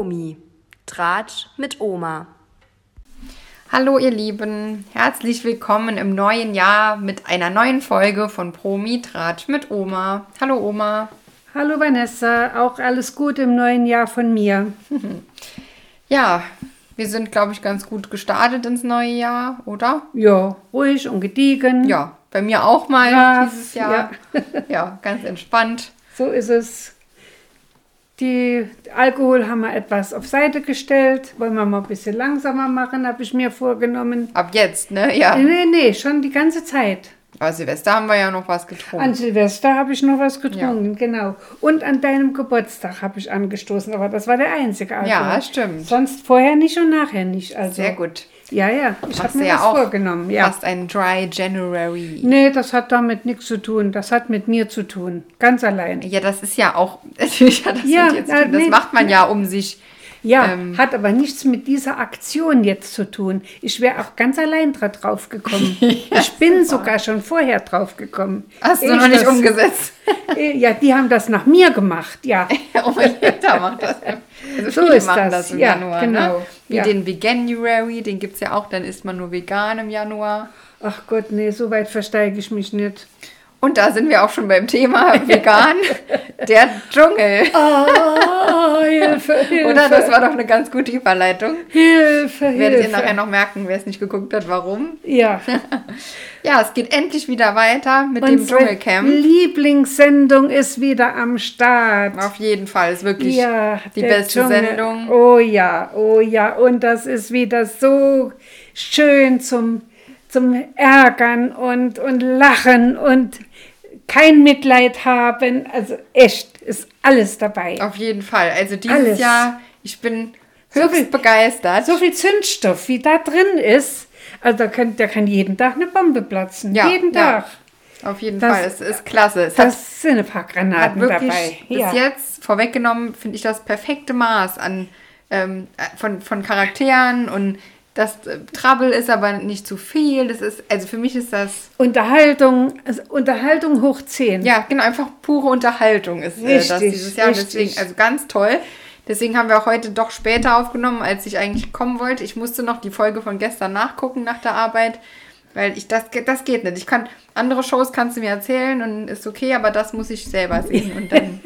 Promi. Tratsch mit Oma. Hallo ihr Lieben, herzlich willkommen im neuen Jahr mit einer neuen Folge von Promi Tratsch mit Oma. Hallo Oma. Hallo Vanessa, auch alles Gute im neuen Jahr von mir. Ja, wir sind, glaube ich, ganz gut gestartet ins neue Jahr, oder? Ja, ruhig und gediegen. Ja, bei mir auch mal Ja, dieses Jahr. Ja. ganz entspannt. So ist es. Die Alkohol haben wir etwas auf Seite gestellt. Wollen wir mal ein bisschen langsamer machen, habe ich mir vorgenommen. Ab jetzt, ne? Ja. Nee, nee, schon die ganze Zeit. Aber Silvester haben wir ja noch was getrunken. An Silvester habe ich noch was getrunken, genau. Und an deinem Geburtstag habe ich angestoßen, aber das war der einzige Alkohol. Ja, stimmt. Sonst vorher nicht und nachher nicht. Also, Sehr gut. Ja, ja, ich habe mir ja was auch vorgenommen. Ja. Fast ein Dry January. Nee, das hat damit nichts zu tun. Das hat mit mir zu tun. Ganz allein. Ja, das ist ja auch, das Ja, dir zu äh, tun. Das nee, macht man ja, um sich, Ja, Ähm. hat aber nichts mit dieser Aktion jetzt zu tun. Ich wäre auch ganz allein dra- drauf gekommen. ich bin sogar schon vorher drauf gekommen. hast du Ich noch nicht das- umgesetzt. Äh, Ja, die haben das nach mir gemacht, ja. oh, jeder macht das. Also So ist machen das, im ja, Januar. genau, Ne? Wie ja. den Veganuary, den gibt es ja auch, dann isst man nur vegan im Januar. Ach Gott, nee, so weit versteige ich mich nicht. Und da sind wir auch schon beim Thema vegan, der Dschungel. Oh, Hilfe, Hilfe. Oder? Das war doch eine ganz gute Überleitung. Hilfe, Hilfe. Werdet ihr nachher noch merken, wer es nicht geguckt hat, warum. Ja, Ja, es geht endlich wieder weiter mit dem unsere Dschungelcamp. Lieblingssendung ist wieder am Start. Auf jeden Fall, ist wirklich Ja, die beste Dschungel. Sendung. Oh ja, oh ja. Und das ist wieder so schön zum, zum Ärgern und, und Lachen und kein Mitleid haben. Also echt, ist alles dabei. Auf jeden Fall. Also dieses Alles. Jahr, ich bin So höchst viel- begeistert. So viel Zündstoff, wie da drin ist. Also da kann, da kann jeden Tag eine Bombe platzen. Ja, jeden ja. Tag. Auf jeden Das- Fall, es ist klasse. Es hat, Das sind ein paar hat Granaten dabei. bis Ja. jetzt vorweggenommen, finde ich das perfekte Maß an ähm, von, von Charakteren und das äh, Trouble ist aber nicht zu viel. Das ist, also für mich ist das, Unterhaltung, also Unterhaltung hoch 10. ja, genau, einfach pure Unterhaltung ist äh, das Richtig, dieses Jahr. richtig. Deswegen, also ganz toll. Deswegen haben wir auch heute doch später aufgenommen, als ich eigentlich kommen wollte. Ich musste noch die Folge von gestern nachgucken nach der Arbeit, weil ich das, das geht nicht. Ich kann andere Shows kannst du mir erzählen und ist okay, aber das muss ich selber sehen und dann,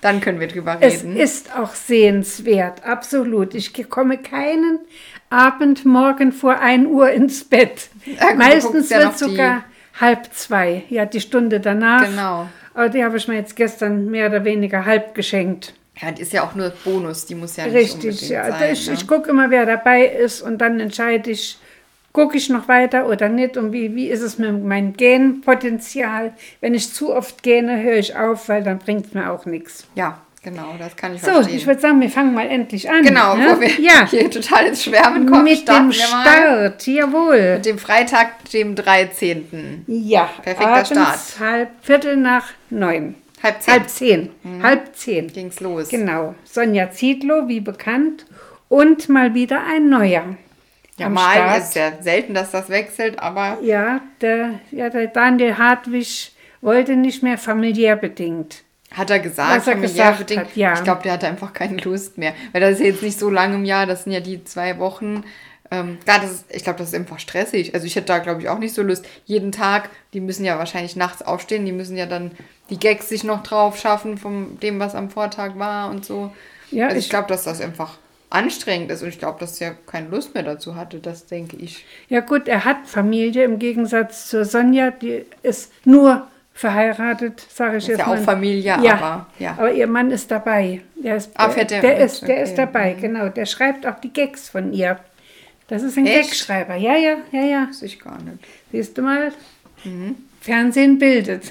dann können wir drüber Es reden. ist auch sehenswert, absolut. Ich komme keinen Abend morgen vor 1 Uhr ins Bett. Ja, Meistens wird die- sogar halb zwei, ja, die Stunde danach. Genau. Aber die habe ich mir jetzt gestern mehr oder weniger halb geschenkt. Ja, die ist ja auch nur Bonus, die muss ja nicht Richtig, unbedingt ja. sein. ich ne? ich gucke immer, wer dabei ist und dann entscheide ich, gucke ich noch weiter oder nicht und wie, wie ist es mit meinem Genpotenzial. Wenn ich zu oft gähne, höre ich auf, weil dann bringt es mir auch nichts. ja, genau, das kann ich So, verstehen. ich würde sagen, wir fangen mal endlich an. genau, ne? wo wir ja. hier total ins Schwärmen kommen, Mit starten dem wir mal Start, jawohl. mit dem Freitag, dem 13. Ja, Perfekter abends Start. halb, Viertel nach neun. Halb zehn Halb zehn. Halb zehn. ging's los. Genau. Sonja Zietlow, wie bekannt. Und mal wieder ein neuer. Ja, mal Start. ist ja selten, dass das wechselt, aber Ja, der, ja, der Daniel Hartwig wollte nicht mehr familiär bedingt. Hat er gesagt, er gesagt bedingt. hat, ja. Ich glaube, der hatte einfach keine Lust mehr. Weil das ist jetzt nicht so lange im Jahr, das sind ja die zwei Wochen. Ähm, klar, das ist, ich glaube, das ist einfach stressig. Also ich hätte da, glaube ich, auch nicht so Lust. Jeden Tag, die müssen ja wahrscheinlich nachts aufstehen, die müssen ja dann die Gags sich noch drauf schaffen von dem, was am Vortag war und so. Ja, also ich, ich- glaube, dass das einfach anstrengend ist und ich glaube, dass er keine Lust mehr dazu hatte, das denke ich. Ja gut, er hat Familie im Gegensatz zur Sonja, die ist nur verheiratet, sage ich Ist jetzt ja mal. auch Familie, ja, aber ja. aber ihr Mann ist dabei. Der ist, Ah, der der, ist, der Okay. ist dabei, genau. Der schreibt auch die Gags von ihr. Das ist ein Echt? Gagschreiber. Ja, ja, ja, ja. Weiß ich gar nicht. Siehst du mal? Mhm. Fernsehen bildet.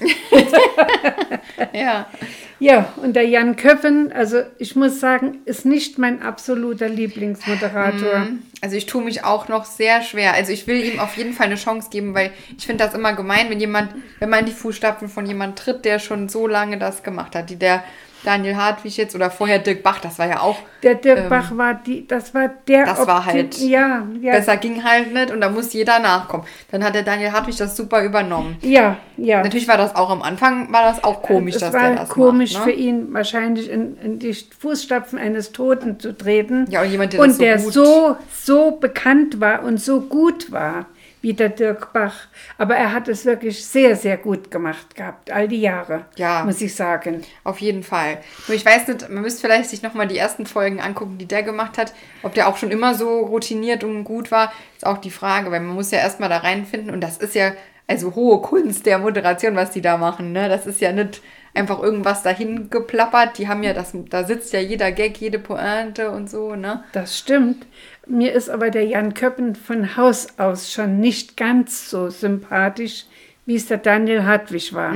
Ja. Ja, und der Jan Köppen, also ich muss sagen, ist nicht mein absoluter Lieblingsmoderator. Also ich tue mich auch noch sehr schwer. Also ich will ihm auf jeden Fall eine Chance geben, weil ich finde das immer gemein, wenn jemand, wenn man in die Fußstapfen von jemand tritt, der schon so lange das gemacht hat. Die, der Daniel Hartwig jetzt oder vorher Dirk Bach, das war ja auch. Der Dirk Bach war die, das war der. Ähm, Das war halt Ja, ja. Besser ging halt nicht und da muss jeder nachkommen. Dann hat der Daniel Hartwig das super übernommen. Ja, ja. Natürlich war das auch am Anfang, war das auch komisch, es dass war der das komisch macht. für Ne? ihn, wahrscheinlich in, in die Fußstapfen eines Toten zu treten. Ja, und jemand, der das und so der so, so bekannt war und so gut war wie der Dirk Bach. Aber er hat es wirklich sehr, sehr gut gemacht gehabt, all die Jahre, Ja. muss ich sagen. Auf jeden Fall. Nur ich weiß nicht, man müsste vielleicht sich nochmal die ersten Folgen angucken, die der gemacht hat. Ob der auch schon immer so routiniert und gut war, ist auch die Frage, weil man muss ja erstmal da reinfinden und das ist ja also hohe Kunst der Moderation, was die da machen. Ne? Das ist ja nicht einfach irgendwas dahin geplappert. Die haben ja das, da sitzt ja jeder Gag, jede Pointe und so, ne? Das stimmt. Mir ist aber der Jan Köppen von Haus aus schon nicht ganz so sympathisch, wie es der Daniel Hartwig war.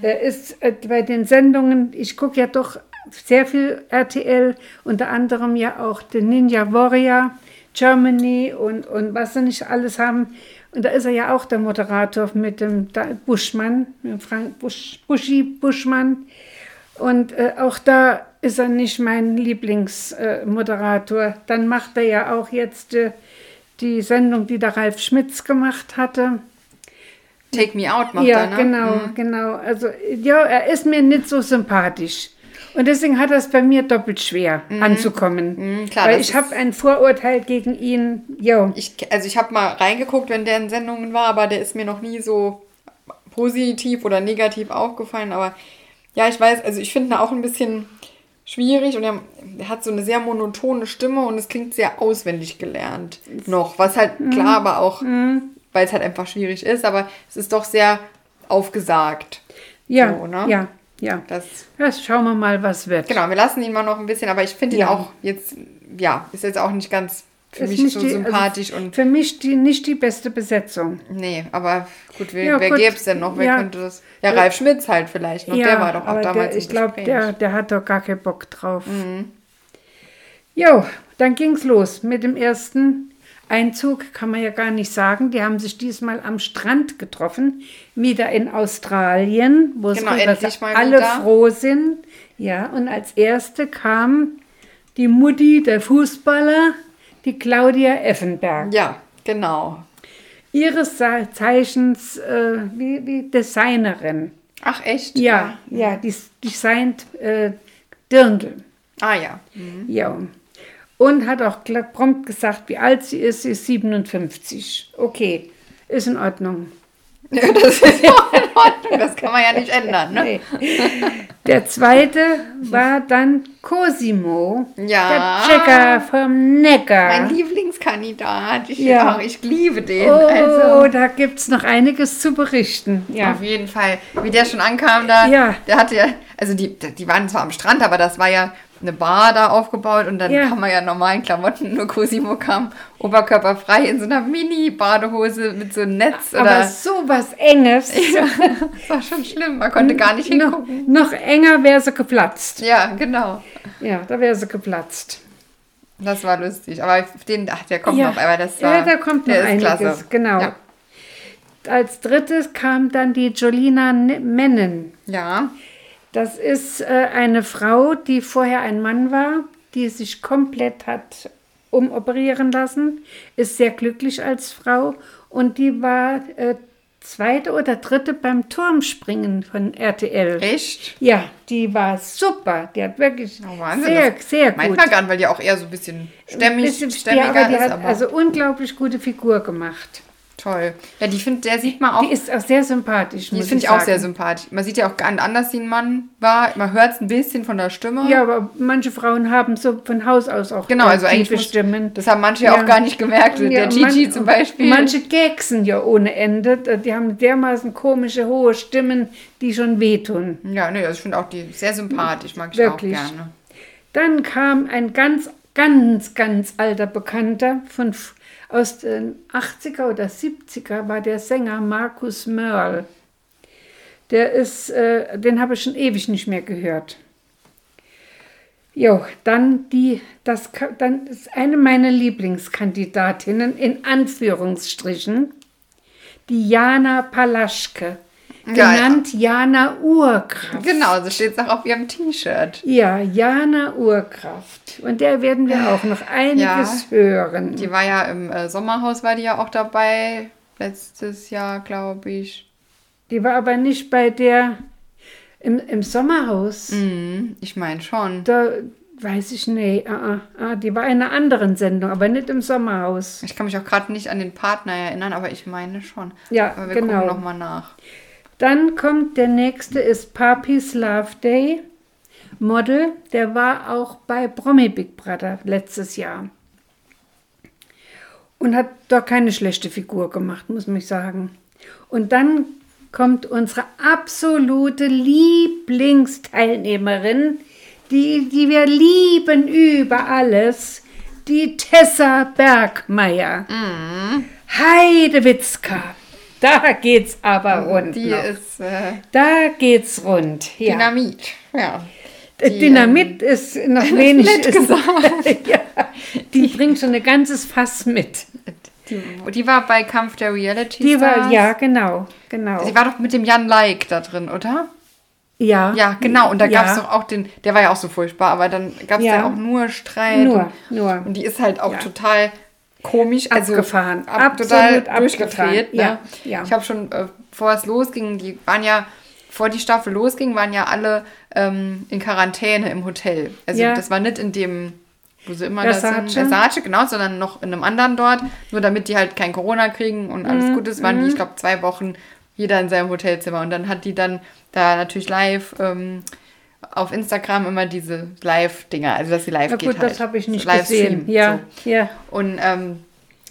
Er ist äh, bei den Sendungen, ich gucke ja doch sehr viel RTL, unter anderem ja auch den Ninja Warrior, Germany und, und was sie nicht alles haben. Und da ist er ja auch der Moderator mit dem Buschmann, mit dem Frank Busch, Buschi Buschmann. Und äh, auch da ist er nicht mein Lieblingsmoderator. Äh. Dann macht er ja auch jetzt äh, die Sendung, die der Ralf Schmitz gemacht hatte. Take Me Out macht ja, er, ne? genau, genau. Also ja, er ist mir nicht so sympathisch. Und deswegen hat er es bei mir doppelt schwer anzukommen. Mhm, klar, Weil das ich habe ein Vorurteil gegen ihn. Jo. Ich, also ich habe mal reingeguckt, wenn der in Sendungen war, aber der ist mir noch nie so positiv oder negativ aufgefallen. Aber ja, ich weiß, also ich finde ihn auch ein bisschen schwierig und er, er hat so eine sehr monotone Stimme und es klingt sehr auswendig gelernt noch. Was halt klar, aber auch, weil es halt einfach schwierig ist, aber es ist doch sehr aufgesagt. Ja, So, ne? ja, ja. Das, Das schauen wir mal, was wird. genau, wir lassen ihn mal noch ein bisschen, aber ich finde ihn Ja. auch jetzt, ja, ist jetzt auch nicht ganz für mich nicht so die- sympathisch also und Für mich die, nicht die beste Besetzung. Nee, aber gut, wer, Ja, wer gäbe es denn noch? Wer Ja. könnte das? Ja, Ralf Schmitz halt vielleicht noch. der war doch auch damals der, ich glaube. Mhm. der, der hat doch gar keinen Bock drauf. Jo, dann ging's los mit dem ersten Einzug, kann man ja gar nicht sagen. Die haben sich diesmal am Strand getroffen, wieder in Australien, wo Genau, mal alle froh sind. Ja, und als erste kam die Mutti der Fußballer, die Claudia Effenberg. Ja, genau. Ihres Ze- Zeichens äh, wie, wie Designerin. Ach, echt? Ja, ja, die designt äh, Dirndl. Ah ja. Ja. Und hat auch prompt gesagt, wie alt sie ist. Sie ist 57. Okay, ist in Ordnung. Ja. Das ist ja auch in Ordnung. Das kann man ja nicht ändern, ne? Nee. Der zweite war dann Cosimo, Ja. der Checker vom Neckar. Mein Lieblingskandidat. Ich, Ja. ach, ich liebe den. oh, Also. da gibt es noch einiges zu berichten. Ja. Auf jeden Fall. Wie der schon ankam da, Ja. der hatte ja, also die, die waren zwar am Strand, aber das war ja eine Bar da aufgebaut und dann Ja. kam man ja in normalen Klamotten, nur Cosimo kam oberkörperfrei in so einer Mini-Badehose mit so einem Netz Aber oder. so was Enges. Das war schon schlimm, man konnte gar nicht noch, hingucken. noch enger wäre sie geplatzt. Ja, genau. Ja, da wäre sie geplatzt. Das war lustig. Aber den, ach, der kommt ja. noch, aber das war, ja, da kommt noch der ist einiges. klasse. Genau. Ja. Als drittes kam dann die Jolina Ne- Mennen. ja. Das ist äh, eine Frau, die vorher ein Mann war, die sich komplett hat umoperieren lassen, ist sehr glücklich als Frau und die war äh, zweite oder dritte beim Turmspringen von RTL. Echt? Ja, die war super. Die hat wirklich Oh, Wahnsinn. sehr, sehr gut. Meint man gar nicht, weil die auch eher so ein bisschen stämmig, Bisschen- stämmiger ja, aber die ist, hat aber also unglaublich gute Figur gemacht. Toll. Ja, die find, der sieht man auch, Die ist auch sehr sympathisch. die finde ich auch sagen. sehr sympathisch. Man sieht ja auch ganz anders, wie ein Mann war. Man hört es ein bisschen von der Stimme. Ja, aber manche Frauen haben so von Haus aus auch Genau, äh, also eigentlich tiefe muss- Stimmen. Das haben manche ja auch gar nicht gemerkt. der Ja, Gigi man- zum Beispiel. Manche gäksen ja ohne Ende. Die haben dermaßen komische, hohe Stimmen, die schon wehtun. ja, nee, also ich finde auch die sehr sympathisch, mag ich Wirklich. auch gerne. Dann kam ein ganz, ganz, ganz alter Bekannter von aus den 80er oder 70er war der Sänger Markus Mörl. Der ist, äh, den habe ich schon ewig nicht mehr gehört. Jo, dann die, das, dann ist eine meiner Lieblingskandidatinnen in Anführungsstrichen, die Jana Palaschke. Ja, genannt Jana Urkraft. Genau, so steht es auch auf ihrem T-Shirt. Ja, Jana Urkraft. Und der werden wir auch noch einiges hören. Die war ja im äh, Sommerhaus, war die ja auch dabei. Letztes Jahr, glaube ich. Die war aber nicht bei der im, im Sommerhaus. Mhm, ich meine schon. Da weiß ich nicht. Ah, ah, ah, die war in einer anderen Sendung, aber nicht im Sommerhaus. Ich kann mich auch gerade nicht an den Partner erinnern, aber ich meine schon. Ja, aber wir genau. gucken nochmal nach. Dann kommt der nächste, ist Papis Love Day. Model, der war auch bei Promi Big Brother letztes Jahr. Und hat doch keine schlechte Figur gemacht, muss man sagen. Und dann kommt unsere absolute Lieblingsteilnehmerin, die, die wir lieben über alles, die Tessa Bergmeier. Heidewitzka. Da geht's aber rund. Die noch. ist äh, Da geht's rund. Ja. Dynamit. Ja. Äh, Die, Dynamit ist noch wenig. ist, gesagt. ja, die bringt schon ein ganzes Fass mit. Die, die war bei Kampf der Reality Die war, Stars. ja, genau, genau. Die war doch mit dem Jan Like da drin, oder? ja, Ja, genau. Und da ja. gab es doch auch den, der war ja auch so furchtbar, aber dann gab es Ja. ja. auch nur Streit. Nur, und, nur. Und die ist halt auch Ja. total komisch. Also Abgefahren. Ab, total Absolut durchgedreht. Ne? Ja, ja. Ich habe schon, äh, bevor es losging, die waren ja, bevor die Staffel losging, waren ja alle ähm, in Quarantäne im Hotel. Also Ja. das war nicht in dem, wo sie immer das sind, Versace, genau, sondern noch in einem anderen dort, nur damit die halt kein Corona kriegen und alles Mhm, gut ist, waren die, ich glaube, zwei Wochen jeder in seinem Hotelzimmer. Und dann hat die dann da natürlich live ähm, auf Instagram immer diese Live-Dinger, also dass sie live Na geht gut, halt. das habe ich nicht So gesehen. Ja, So. ja. Und ähm,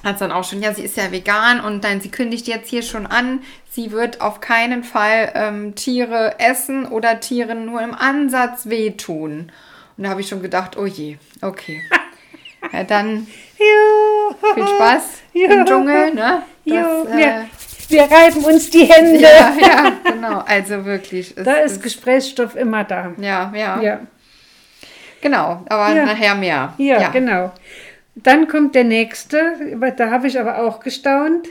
hat dann auch schon, ja, sie ist ja vegan und nein, sie kündigt jetzt hier schon an, sie wird auf keinen Fall ähm, Tiere essen oder Tieren nur im Ansatz wehtun. Und da habe ich schon gedacht, oh je, okay. ja, dann Ja. viel Spaß Ja. im Dschungel, ne? Ja, Das, äh, wir, wir reiben uns die Hände. ja, ja, genau. Also wirklich. Da ist Gesprächsstoff immer da. ja, ja, Ja, Genau, aber Ja. nachher mehr. ja, genau. Dann kommt der nächste, da habe ich aber auch gestaunt,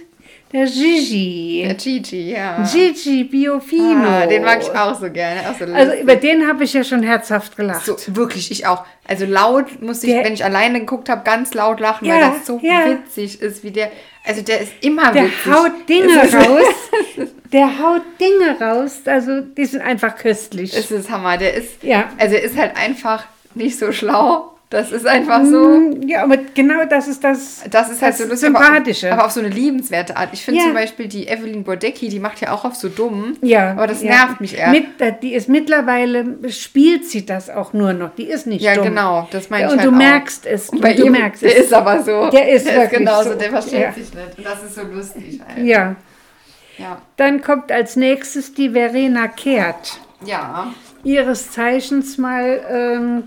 der Gigi. Der Gigi, ja. Gigi Biofino. Ah, den mag ich auch so gerne. Auch so Also über den habe ich ja schon herzhaft gelacht. So, wirklich, ich auch. Also laut musste ich, Der- wenn ich alleine geguckt habe, ganz laut lachen, weil Ja, das so ja. witzig ist, wie der. Also der ist immer Der witzig. haut Dinge raus. Der haut Dinge raus. Also die sind einfach köstlich. Es ist Hammer. Der ist. Ja. Also er ist halt einfach nicht so schlau. Das ist einfach so. Mm, Ja, aber genau das ist das, Das ist halt so lustig. Sympathische. Aber, aber auf so eine liebenswerte Art. Ich finde Ja. zum Beispiel die Evelyn Bordecki, die macht ja auch auf so dumm. ja, Aber das ja. nervt mich eher. Mit, äh, die ist mittlerweile, spielt sie das auch nur noch. Die ist nicht ja, dumm. genau. Das meine Ja, ich und halt du auch. merkst es. Und bei du ihm, merkst der es. ist aber so. Der ist der wirklich genauso, so. der versteht Ja. sich nicht. Und das ist so lustig halt. Ja. Ja. Dann kommt als nächstes die Verena Kehrt. ja. ihres Zeichens mal ähm,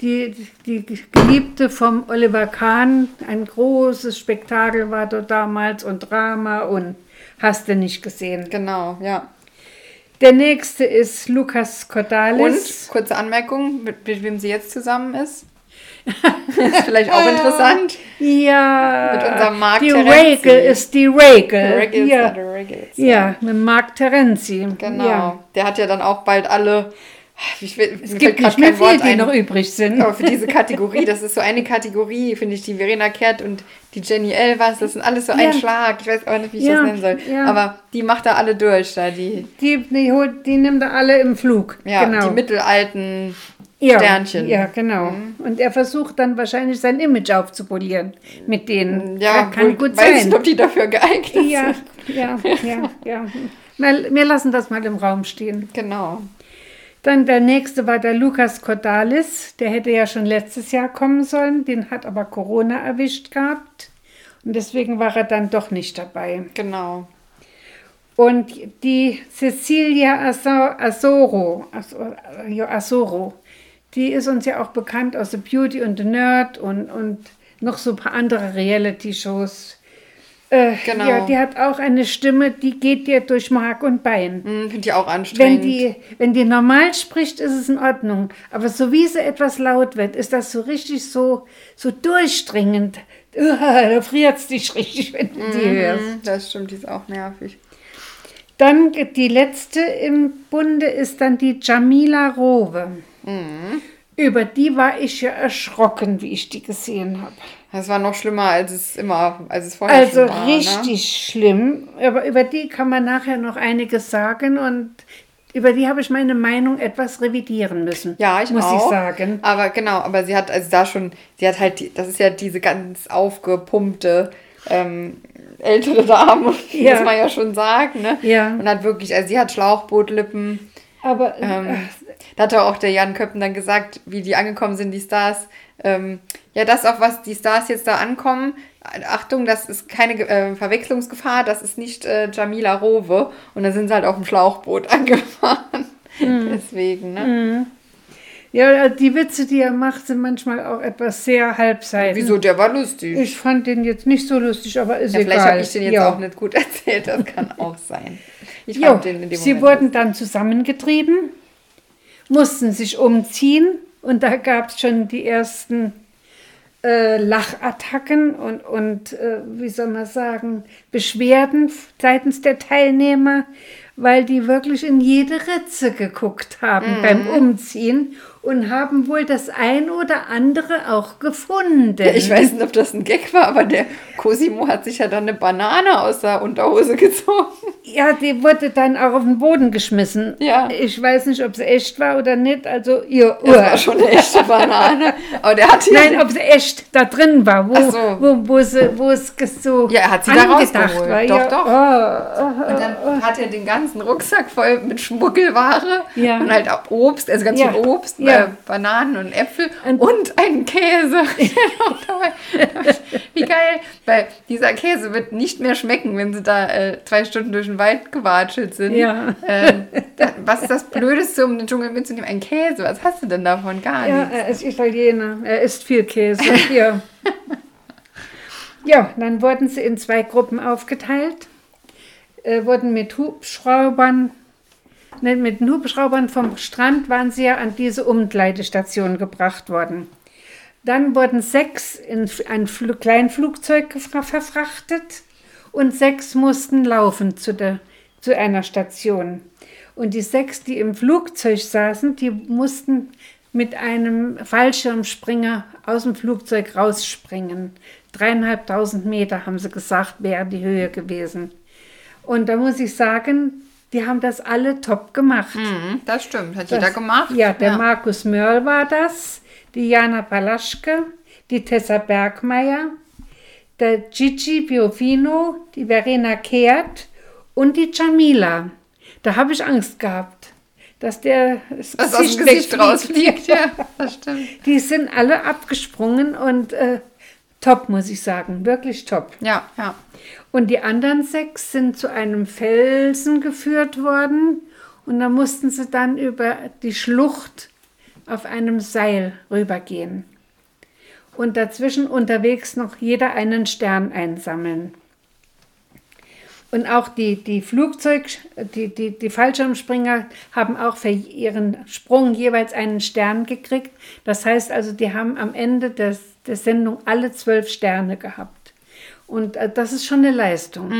die, die Geliebte vom Oliver Kahn. Ein großes Spektakel war dort damals und Drama und hast du nicht gesehen. Genau, ja. Der nächste ist Lukas Und, Cordalis. kurze Anmerkung, mit, mit wem sie jetzt zusammen ist. ist vielleicht auch interessant. Ja, Mit unserem Mark die. Regel ist die Regel. Regals ja. are the Regals. ja, mit Mark Terenzi. Genau. Ja. Der hat ja dann auch bald alle. Ich will, Es gibt nicht mehr viel, die noch übrig sind. Aber für diese Kategorie, das ist so eine Kategorie, finde ich, die Verena Kehrt und die Jenny Elvers, das sind alles so ein Ja. Schlag. Ich weiß auch nicht, wie ich Ja, das nennen soll. ja. Aber die macht da alle durch, da die, Die, die, holt- die nimmt er alle im Flug. ja, genau. die mittelalten ja, Sternchen. Mhm. Ja, genau. Und er versucht dann wahrscheinlich sein Image aufzupolieren mit denen. Ja, kann wohl, gut weiß sein. nicht, ob die dafür geeignet ja, sind. ja, ja, ja. Mal, wir lassen das mal im Raum stehen. Genau. Dann der nächste war der Lukas Cordalis. Der hätte ja schon letztes Jahr kommen sollen. Den hat aber Corona erwischt gehabt. Und deswegen war er dann doch nicht dabei. Genau. Und die Cecilia Aso- Asoro, Asoro, die ist uns ja auch bekannt aus The Beauty and the Nerd und, und noch so ein paar andere Reality-Shows. Äh, Genau. Ja, die hat auch eine Stimme, die geht dir durch Mark und Bein. Hm, Finde ich auch Wenn anstrengend. die, wenn die normal spricht, ist es in Ordnung. Aber so wie sie etwas laut wird, ist das so richtig so, so durchdringend. Uah, da friert es dich richtig, wenn du die hörst. Das stimmt, die ist auch nervig. Dann die letzte im Bunde ist dann die Jamila Rowe. Mhm. Über die war ich ja erschrocken, wie ich die gesehen habe. Das war noch schlimmer, als es immer, als es vorher Also schon war. richtig Ne? schlimm. Aber über die kann man nachher noch einiges sagen und über die habe ich meine Meinung etwas revidieren müssen. Ja, ich muss auch. ich sagen. Aber genau, aber sie hat also da schon, sie hat halt, das ist ja diese ganz aufgepumpte ähm, ältere Dame, Ja. muss man ja schon sagen, ne? Ja. Und hat wirklich, also sie hat Schlauchbootlippen. Aber Ähm, da hat auch der Jan Köppen dann gesagt, wie die angekommen sind, die Stars. Ähm, ja, das, auf was die Stars jetzt da ankommen, Achtung, das ist keine äh, Verwechslungsgefahr, das ist nicht äh, Jamila Rowe. Und dann sind sie halt auf dem Schlauchboot angefahren. Mhm. Deswegen, ne? ja, die Witze, die er macht, sind manchmal auch etwas sehr halbseitig. Wieso, der war lustig. Ich fand den jetzt nicht so lustig, aber ist ja, egal. vielleicht habe ich den jetzt ja. auch nicht gut erzählt, das kann auch sein. Ich Jo, den in dem sie Moment wurden dann zusammengetrieben, mussten sich umziehen und da gab es schon die ersten äh, Lachattacken und, und äh, wie soll man sagen, Beschwerden seitens der Teilnehmer, weil die wirklich in jede Ritze geguckt haben beim Umziehen und haben wohl das ein oder andere auch gefunden. Ja, ich weiß nicht, ob das ein Gag war, aber der Cosimo hat sich ja dann eine Banane aus der Unterhose gezogen. Ja, die wurde dann auch auf den Boden geschmissen. Ja. Ich weiß nicht, ob sie echt war oder nicht. Also ihr Das war schon eine echte Banane. Aber der hat Nein, ob sie echt da drin war, wo, so. wo, wo, sie, wo es so Ja, er hat sie da rausgeholt. war. Doch, ja. doch. Oh, Und dann hat er den ganzen Rucksack voll mit Schmuggelware Ja. und halt auch Obst, also ganz Ja. viel Obst, Ja. Äh, Bananen und Äpfel Und- und, einen Käse. Wie geil, weil dieser Käse wird nicht mehr schmecken, wenn sie da äh, zwei Stunden durch den Wald gewatschelt sind. Ja. Ähm, da, was ist das Blödeste, um den Dschungel mitzunehmen? Ein Käse. Was hast du denn davon? Gar ja, nichts. er ist Italiener. Er isst viel Käse. ja. ja, dann wurden sie in zwei Gruppen aufgeteilt, äh, wurden mit Hubschraubern, mit den Hubschraubern vom Strand waren sie ja an diese Umkleidestation gebracht worden. Dann wurden sechs in ein Fl kleines verfrachtet und sechs mussten laufen zu, der, zu einer Station. Und die sechs, die im Flugzeug saßen, die mussten mit einem Fallschirmspringer aus dem Flugzeug rausspringen. Dreieinhalbtausend Meter, haben sie gesagt, wäre die Höhe gewesen. Und da muss ich sagen, die haben das alle top gemacht. Mhm, das stimmt. Hat Das- jeder gemacht. Ja, der Markus Mörl war das, die Jana Palaschke, die Tessa Bergmeier, der Gigi Biofino, die Verena Kehrt und die Jamila. Da habe ich Angst gehabt, dass der das Was aus dem Gesicht rausfliegt. Ja, das stimmt. Die sind alle abgesprungen und äh, top, muss ich sagen, wirklich top. Ja, ja. Und die anderen sechs sind zu einem Felsen geführt worden und da mussten sie dann über die Schlucht auf einem Seil rübergehen. Und dazwischen unterwegs noch jeder einen Stern einsammeln. Und auch die, die Flugzeug, die, die, die Fallschirmspringer haben auch für ihren Sprung jeweils einen Stern gekriegt. Das heißt also, die haben am Ende des, der Sendung alle zwölf Sterne gehabt. Und äh, das ist schon eine Leistung.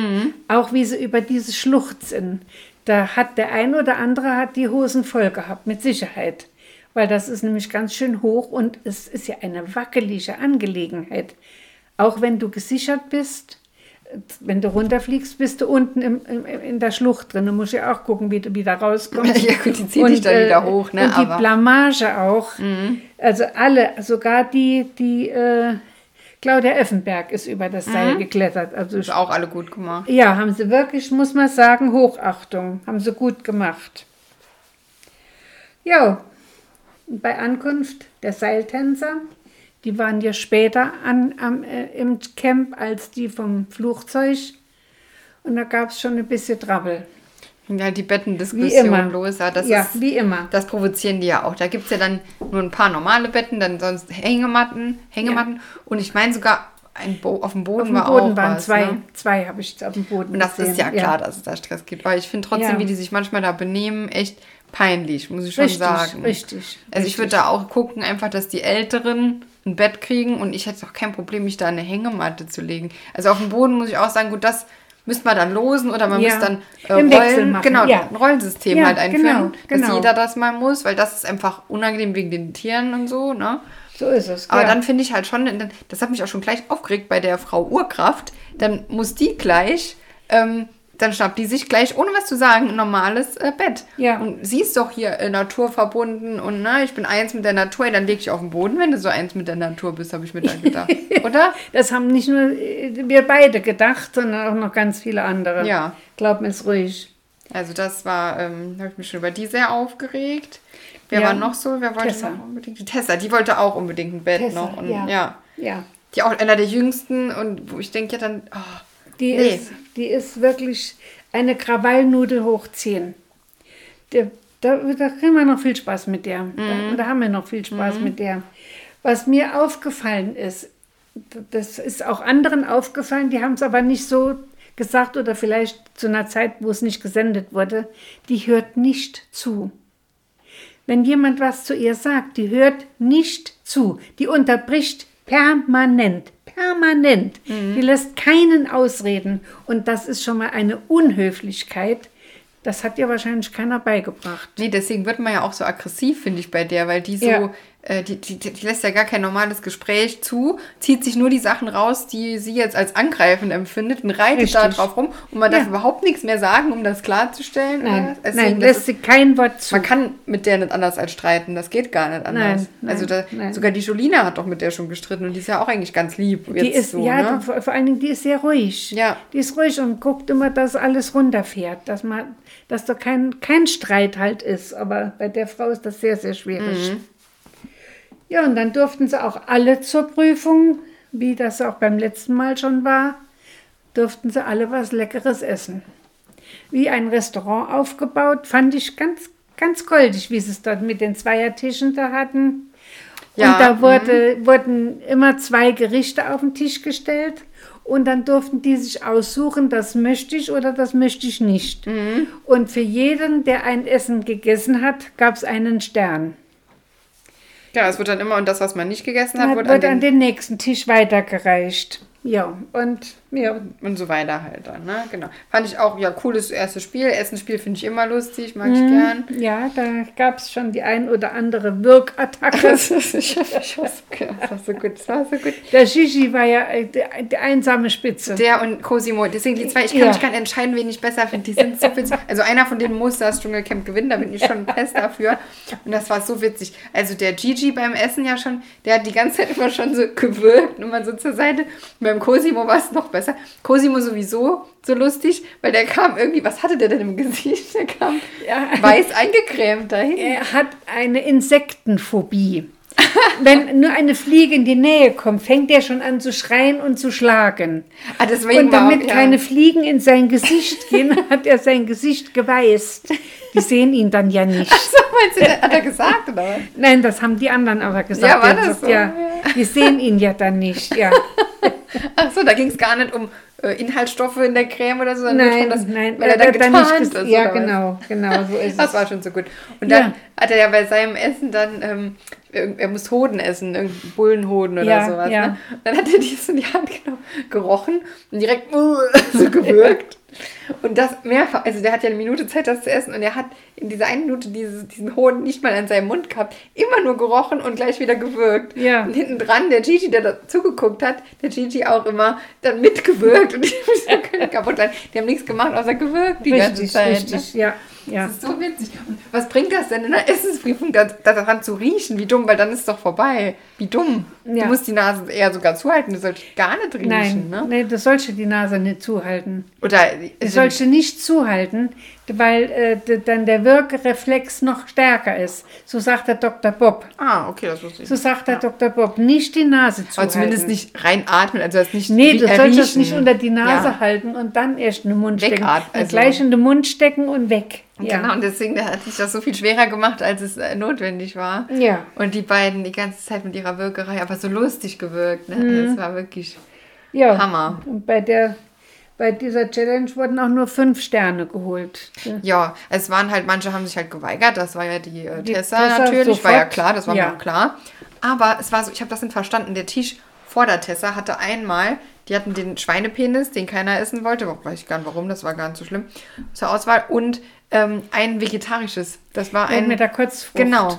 Auch wie sie über diese Schlucht sind. Da hat der ein oder andere hat die Hosen voll gehabt, mit Sicherheit. Weil das ist nämlich ganz schön hoch und es ist ja eine wackelige Angelegenheit. Auch wenn du gesichert bist, wenn du runterfliegst, bist du unten im, im, in der Schlucht drin. Du musst ja auch gucken, wie du wieder rauskommst. Ja, gut, die zieht dich dann wieder hoch, ne, Und die aber- Mhm. Blamage auch. Also alle, sogar die, die äh, Claudia Effenberg ist über das Mhm. Seil geklettert. Also Ist auch alle gut gemacht. ja, haben sie wirklich, muss man sagen, Hochachtung. Haben sie gut gemacht. Ja, bei Ankunft der Seiltänzer, die waren ja später an, am, äh, im Camp als die vom Flugzeug. Und da gab es schon ein bisschen Trouble. Und halt die Wie Bettendiskussion los. Ja, das ja, ist, wie immer. das provozieren die ja auch. Da gibt es ja dann nur ein paar normale Betten, dann sonst Hängematten, Hängematten. Und ich meine sogar, auf dem Boden Auf dem war Boden auch waren was, zwei, Ne? zwei habe ich auf dem Boden Und das gesehen. ist ja klar, dass es da Stress gibt. Aber ich finde trotzdem, Ja. wie die sich manchmal da benehmen, echt peinlich, muss ich schon Richtig, sagen. richtig, Also ich würde da auch gucken, einfach, dass die Älteren ein Bett kriegen und ich hätte auch kein Problem, mich da eine Hängematte zu legen. Also auf dem Boden muss ich auch sagen, gut, das müsste man dann losen oder man Ja. muss dann äh, Im Rollen, genau, ja. ein Rollensystem Ja, halt einführen, genau, dass genau. jeder das mal muss, weil das ist einfach unangenehm wegen den Tieren und so, ne? So ist es. Aber ja. dann finde ich halt schon, das hat mich auch schon gleich aufgeregt bei der Frau Urkraft, dann muss die gleich, ähm, dann schnappt die sich gleich, ohne was zu sagen, ein normales äh, Bett. Ja. Und sie ist doch hier äh, naturverbunden und ne, ich bin eins mit der Natur, dann leg ich auf den Boden, wenn du so eins mit der Natur bist, habe ich mir dann gedacht. Oder? Das haben nicht nur äh, wir beide gedacht, sondern auch noch ganz viele andere. Ja. Glaub mir es ruhig. Also das war, ähm, habe ich mich schon über die sehr aufgeregt. Wer Ja. war noch so? Wer wollte Tessa. noch unbedingt? Die Tessa, die wollte auch unbedingt ein Bett Tessa, noch. Und, ja. ja. Ja. Die auch einer der jüngsten und wo ich denke ja dann, oh, Die, Nee. ist, die ist wirklich eine Krawallnudel hoch 10. Der, da, da kriegen wir noch viel Spaß mit der. Mhm. Da, da haben wir noch viel Spaß mit der. Was mir aufgefallen ist, das ist auch anderen aufgefallen, die haben es aber nicht so gesagt oder vielleicht zu einer Zeit, wo es nicht gesendet wurde, die hört nicht zu. Wenn jemand was zu ihr sagt, die hört nicht zu. Die unterbricht permanent, permanent. Die lässt keinen ausreden. Und das ist schon mal eine Unhöflichkeit. Das hat ihr wahrscheinlich keiner beigebracht. Nee, deswegen wird man ja auch so aggressiv, finde ich, bei der, weil die so, Ja. Äh, die, die, die lässt ja gar kein normales Gespräch zu, zieht sich nur die Sachen raus, die sie jetzt als angreifend empfindet und reitet da Richtig. drauf rum und man darf Ja. überhaupt nichts mehr sagen, um das klarzustellen. Nein? Deswegen, nein das lässt sie kein Wort zu. man kann mit der nicht anders als streiten, das geht gar nicht anders. Nein, nein, also da, nein. sogar die Jolina hat doch mit der schon gestritten und die ist ja auch eigentlich ganz lieb. Die ist, so, ja, ne? vor, vor allen Dingen, die ist sehr ruhig. Ja. Die ist ruhig und guckt immer, dass alles runterfährt, dass man, dass da kein, kein Streit halt ist. Aber bei der Frau ist das sehr, sehr schwierig. Mhm. Ja, und dann durften sie auch alle zur Prüfung, wie das auch beim letzten Mal schon war, durften sie alle was Leckeres essen. Wie ein Restaurant aufgebaut, fand ich ganz, ganz goldig, wie sie es dort mit den Zweiertischen da hatten. Ja, und da wurde, wurden immer zwei Gerichte auf den Tisch gestellt und dann durften die sich aussuchen, das möchte ich oder das möchte ich nicht. Und für jeden, der ein Essen gegessen hat, gab es einen Stern. Ja, es wird dann immer und das, was man nicht gegessen hat, wird wird an an den, den nächsten Tisch weitergereicht. Ja, und ja, und so weiter halt dann, ne? Genau. Fand ich auch, ja, cooles erstes Spiel. Essensspiel finde ich immer lustig, mag Mhm. ich gern. ja da gab es schon die ein oder andere Wirkattacke. Das ist ich hab- ich hab- das war so gut, das war so gut. Der Gigi war ja äh, die, einsame Spitze. Der und Cosimo, deswegen die zwei, ich kann Ja. mich gar nicht entscheiden, wen ich besser finde. Die sind so witzig. Also einer von denen muss das Dschungelcamp gewinnen, da bin ich schon fest dafür. Und das war so witzig. Also der Gigi beim Essen ja schon, der hat die ganze Zeit immer schon so gewirkt und immer so zur Seite. Und beim Cosimo war es noch besser. Cosimo sowieso so lustig, weil der kam irgendwie, was hatte der denn im Gesicht? Der kam Ja. weiß eingecremt dahin. Er hat eine Insektenphobie. Wenn nur eine Fliege in die Nähe kommt, fängt er schon an zu schreien und zu schlagen. Ah, Und war auch- damit ja. keine Fliegen in sein Gesicht gehen, hat er sein Gesicht geweißt. Die sehen ihn dann ja nicht. So, meinst du, der- hat er gesagt, oder? Nein, das haben die anderen aber gesagt. Ja, war das so? Ja, die sehen ihn ja dann nicht. Ja. Ach so, da ging es gar nicht um Inhaltsstoffe in der Creme oder so, sondern Nein, dass, nein, weil er dann hat getarnt nicht ist. Ja, genau, genau, so ist Das es. war schon so gut. Und dann Ja. hat er ja bei seinem Essen dann, ähm, er muss Hoden essen, Bullenhoden oder Ja, sowas. ja. Ne? Dann hat er die so in die Hand genommen, gerochen und direkt so gewürgt. Und das mehrfach, also der hat ja eine Minute Zeit, das zu essen und er hat in dieser einen Minute dieses, diesen Hoden nicht mal an seinem Mund gehabt, immer nur gerochen und gleich wieder gewürgt. Ja. Und hinten dran, der Gigi, der da zugeguckt hat, der Gigi auch immer dann mitgewürgt und die so können kaputt sein. Die haben nichts gemacht, außer gewürgt die ganze Richtig, Zeit. ne? richtig, ja, ja. Das ist so witzig. Und was bringt das denn in der Essensprüfung, da, da daran zu riechen? Wie dumm, weil dann ist es doch vorbei. Wie dumm. Ja. Du musst die Nase eher sogar zuhalten, du sollst gar nicht riechen. Nein, Ne? nee, du sollst die Nase nicht zuhalten. Oder Du also, sollst du nicht zuhalten, weil äh, dann der Wirkreflex noch stärker ist. So sagt der Dr. Bob. Ah, okay, das wusste ich. So sagt der Dr. Bob. Nicht die Nase zuhalten. Aber zumindest nicht rein atmen, also das nicht Nee, du sollst das nicht unter die Nase Ja. halten und dann erst in den Mund stecken. Wegatmen, Dann also- Gleich in den Mund stecken und weg. Ja. Genau, und deswegen hat sich das so viel schwerer gemacht, als es äh, notwendig war. Ja. Und die beiden die ganze Zeit mit ihrer Wirkerei, aber so lustig gewirkt. Ne? Mhm. Das war wirklich ja. Hammer. Und bei, der, bei dieser Challenge wurden auch nur fünf Sterne geholt. Ja, es waren halt, manche haben sich halt geweigert, das war ja die, äh, Die Tessa, Tessa natürlich, war ja sofort. klar, das war Ja. mir auch klar. Aber es war so, ich habe das nicht verstanden, der Tisch vor der Tessa hatte einmal Die hatten den Schweinepenis, den keiner essen wollte. Weiß ich gar nicht warum, das war gar nicht so schlimm zur Auswahl. Und ähm, ein vegetarisches. Das war Ein ein. mit der Kurzfrucht. Genau.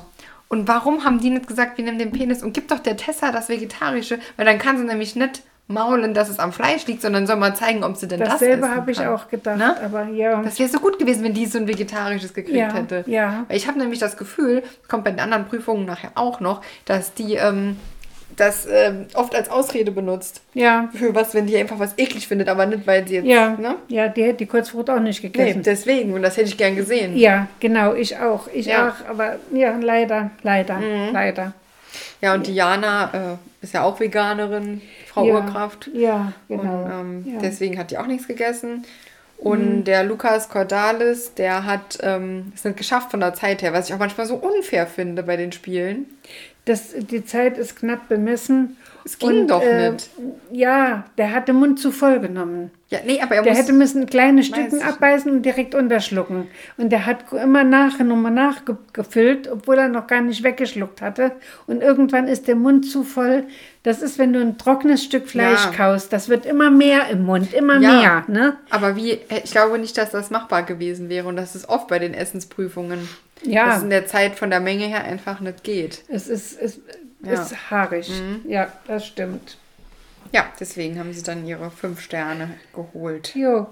Und warum haben die nicht gesagt, wir nehmen den Penis und gib doch der Tessa das Vegetarische? Weil dann kann sie nämlich nicht maulen, dass es am Fleisch liegt, sondern soll mal zeigen, ob sie denn das Dasselbe habe ich kann. auch gedacht. Ne? Aber ja. Das wäre so gut gewesen, wenn die so ein vegetarisches gekriegt Ja, hätte. ja. Weil ich habe nämlich das Gefühl, kommt bei den anderen Prüfungen nachher auch noch, dass die ähm, das ähm, oft als Ausrede benutzt. ja. Für was, wenn die einfach was eklig findet, aber nicht, weil sie jetzt. Ja, Ne? ja, die hätte die Kurzfrucht auch nicht Nee, gegessen. deswegen. Und das hätte ich gern gesehen. ja, genau, ich auch. Ich Ja. Mhm. auch, aber ja, leider, leider, leider. Ja, und Diana äh, ist ja auch Veganerin, Frau ja, Urkraft. Ja, genau. Und ähm, ja. Mhm. deswegen hat die auch nichts gegessen. Und der Lukas Cordalis, der hat ähm, es nicht geschafft von der Zeit her, was ich auch manchmal so unfair finde bei den Spielen. das, die Zeit ist knapp bemessen. Es ging doch äh, nicht. Ja, der hat den Mund zu voll genommen. Ja, nee, aber er Der hätte müssen kleine Stücken abbeißen und direkt unterschlucken. Und der hat immer nachgenommen, nachgefüllt, obwohl er noch gar nicht weggeschluckt hatte. Und irgendwann ist der Mund zu voll. Das ist, wenn du ein trockenes Stück Fleisch Ja. kaust. Das wird immer mehr im Mund, immer Ja. mehr. Ne? Aber wie, ich glaube nicht, dass das machbar gewesen wäre. Und das ist oft bei den Essensprüfungen. Ja. Dass es in der Zeit von der Menge her einfach nicht geht. Es ist, es Ja. Mhm. ist haarig. Ja, das stimmt. Ja, deswegen haben sie dann ihre fünf Sterne geholt. Jo.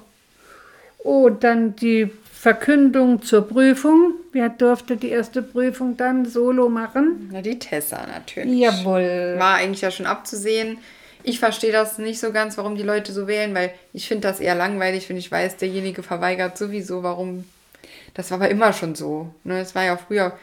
Oh, dann die Verkündung zur Prüfung. Wer durfte die erste Prüfung dann solo machen? Na, die Tessa natürlich. Jawohl. War eigentlich ja schon abzusehen. Ich verstehe das nicht so ganz, warum die Leute so wählen, weil ich finde das eher langweilig, wenn ich weiß, derjenige verweigert sowieso, warum. Das war aber immer schon so. Ne? Es war ja früher,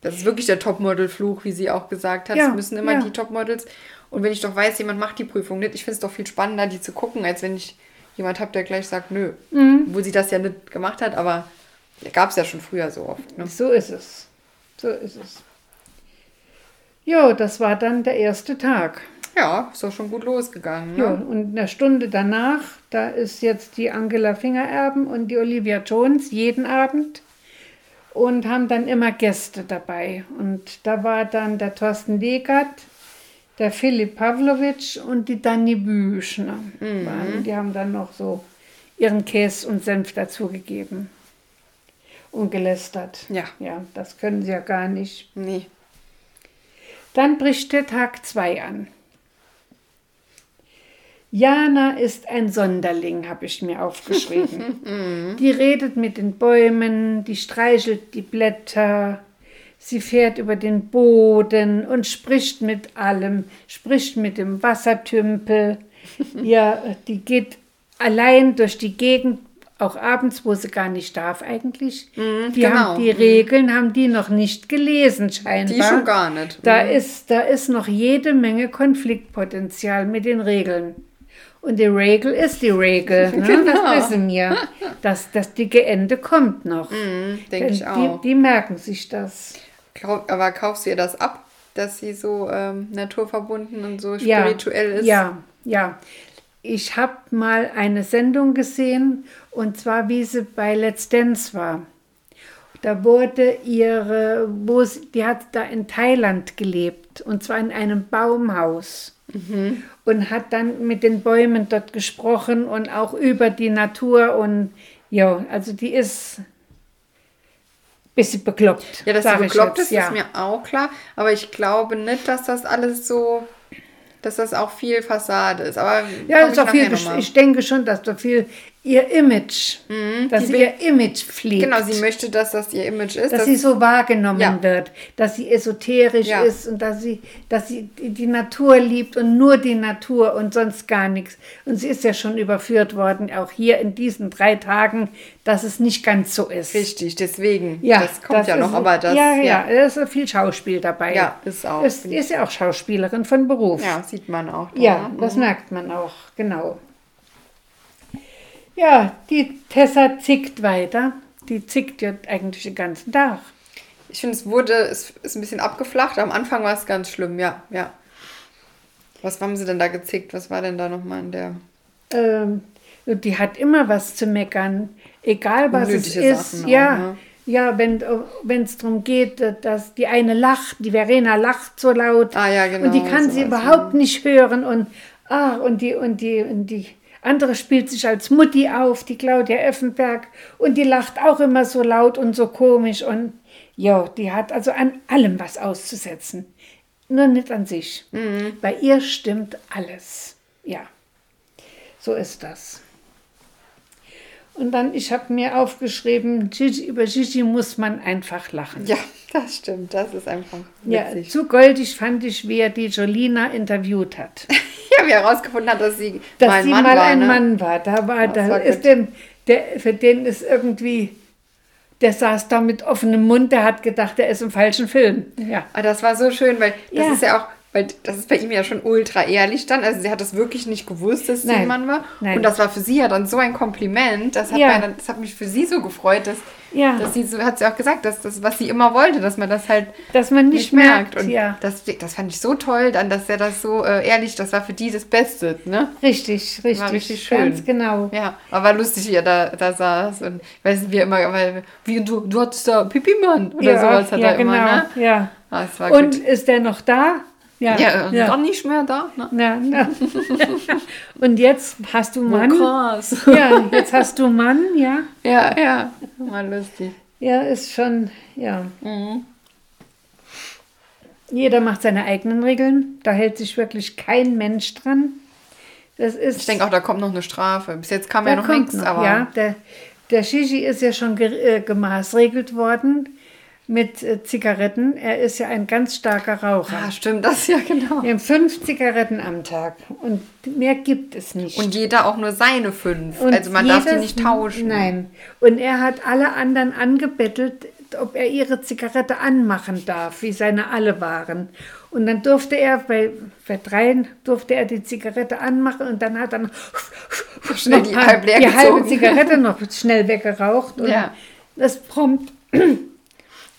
das ist wirklich der Topmodel-Fluch, wie sie auch gesagt hat. Ja, es müssen immer ja. die Topmodels. Und wenn ich doch weiß, jemand macht die Prüfung nicht, ich finde es doch viel spannender, die zu gucken, als wenn ich jemand habe, der gleich sagt, nö. Mhm. Wo sie das ja nicht gemacht hat, aber gab es ja schon früher so oft. Ne? So ist es. So ist es. Jo, das war dann der erste Tag. Ja, ist doch schon gut losgegangen. Ne? Jo, und eine Stunde danach, da ist jetzt die Angela Fingererben und die Olivia Jones jeden Abend und haben dann immer Gäste dabei. Und da war dann der Thorsten Legert, der Philipp Pavlovic und die Dani Büchner. Waren- Die haben dann noch so ihren Käse und Senf dazugegeben und gelästert. Ja. Ja, das können sie ja gar nicht. Nee. Dann bricht der Tag 2 an. Jana ist ein Sonderling, habe ich mir aufgeschrieben. die redet mit den Bäumen, die streichelt die Blätter, sie fährt über den Boden und spricht mit allem, spricht mit dem Wassertümpel. ja, die geht allein durch die Gegend, auch abends, wo sie gar nicht darf eigentlich. die, genau. haben, die Regeln haben die noch nicht gelesen scheinbar. Die schon gar nicht. Da Mhm. ist, da ist noch jede Menge Konfliktpotenzial mit den Regeln. Und die Regel ist die Regel. Ne? Genau. Das wissen wir. Das, das dicke Ende kommt noch. Denke Mhm, ich auch. Die, die merken sich das. Aber kaufst du ihr das ab, dass sie so ähm, naturverbunden und so Ja, spirituell ist? Ja, ja. Ich habe mal eine Sendung gesehen und zwar, wie sie bei Let's Dance war. Da wurde ihre, wo sie, die hat da in Thailand gelebt und zwar in einem Baumhaus und hat dann mit den Bäumen dort gesprochen und auch über die Natur und ja, also die ist bisschen bekloppt. Ja, dass sie bekloppt ist, ja. ist mir auch klar. Aber ich glaube nicht, dass das alles so, dass das auch viel Fassade ist. Aber Ja, ist auch viel, ich denke schon, dass da viel ihr Image, dass die sie ihr Image pflegt. Genau, sie möchte, dass das ihr Image ist. dass dass- sie so wahrgenommen Ja. wird, dass sie esoterisch Ja. ist und dass sie, dass sie die Natur liebt und nur die Natur und sonst gar nichts. Und sie ist ja schon überführt worden, auch hier in diesen drei Tagen, dass es nicht ganz so ist. Richtig, deswegen. Ja, das kommt ja ist- noch, aber das. Ja, ja, da ist viel Schauspiel dabei. Ja, ist auch. Ist, ist ja auch Schauspielerin von Beruf. Ja, sieht man auch. da, Ja, ne? das merkt man auch, genau. Ja, die Tessa zickt weiter. Die zickt ja eigentlich den ganzen Tag. Ich finde, es wurde, es ist ein bisschen abgeflacht. Am Anfang war es ganz schlimm, ja, ja. Was haben sie denn da gezickt? Was war denn da nochmal in der. Ähm, die hat immer was zu meckern, egal was es Unnötige ist. Sachen auch, ja, ne? ja, wenn es darum geht, dass die eine lacht, die Verena lacht so laut Ah, ja, genau, und die kann sie sowas, überhaupt nicht hören und Ah, und die, und die, und die andere spielt sich als Mutti auf, die Claudia Effenberg, und die lacht auch immer so laut und so komisch. Und ja, die hat also an allem was auszusetzen. Nur nicht an sich. Bei ihr stimmt alles. Ja, so ist das. Und dann, ich habe mir aufgeschrieben, Gigi, über Gigi muss man einfach lachen. Ja, das stimmt. Das ist einfach Ja, witzig. zu goldig fand ich, wie er die Jolina interviewt hat. Ja, wie herausgefunden hat, dass sie Dass mal ein sie Mann mal war. ein ne? Mann war. Da war, Das da war ist dem, der, für den ist irgendwie, der saß da mit offenem Mund, der hat gedacht, er ist im falschen Film. Ja. Aber das war so schön, weil das Ja. ist ja auch, weil das ist bei ihm ja schon ultra ehrlich dann. Also sie hat das wirklich nicht gewusst, dass sie ein Mann war. Nein. Und das war für sie ja dann so ein Kompliment. Das hat, Ja. mir dann, das hat mich für sie so gefreut, dass, Ja. dass sie so, hat sie auch gesagt, dass das, was sie immer wollte, dass man das halt Dass man nicht, merkt. Und ja, das, das fand ich so toll, dann, dass er das so äh, ehrlich, das war für die das Beste, ne? richtig, richtig. War richtig schön. Ganz genau. Ja, aber war lustig, wie er da, da saß und weiß nicht, wie er immer, weil, wie du, du hattest da Pipi Mann oder ja, sowas hat ja, er genau. immer, ne? Ja. Ah, es war Und gut. ist der noch da? Ja. Ja, ja. dann nicht mehr da, ne? Ja, ja. Und jetzt hast du Mann. krass. Ja, jetzt hast du Mann, ja. Ja, ja, war lustig. Ja, ist schon, ja. Mhm. Jeder macht seine eigenen Regeln. Da hält sich wirklich kein Mensch dran. Das ist. Ich denke auch, da kommt noch eine Strafe. Bis jetzt kam ja noch nichts, noch, aber Ja, der, der Shishi ist ja schon ge äh, gemaßregelt worden mit äh, Zigaretten. Er ist ja ein ganz starker Raucher. ah, stimmt das ja genau. Wir haben fünf Zigaretten am Tag und mehr gibt es nicht. Und jeder auch nur seine fünf. Und also man darf die jedes- nicht tauschen. Nein. Und er hat alle anderen angebettelt, ob er ihre Zigarette anmachen darf, wie seine alle waren. Und dann durfte er, bei, bei dreien durfte er die Zigarette anmachen und dann hat er noch Schnell die halb die halbe. Zigarette noch schnell weggeraucht. Und Ja. das prompt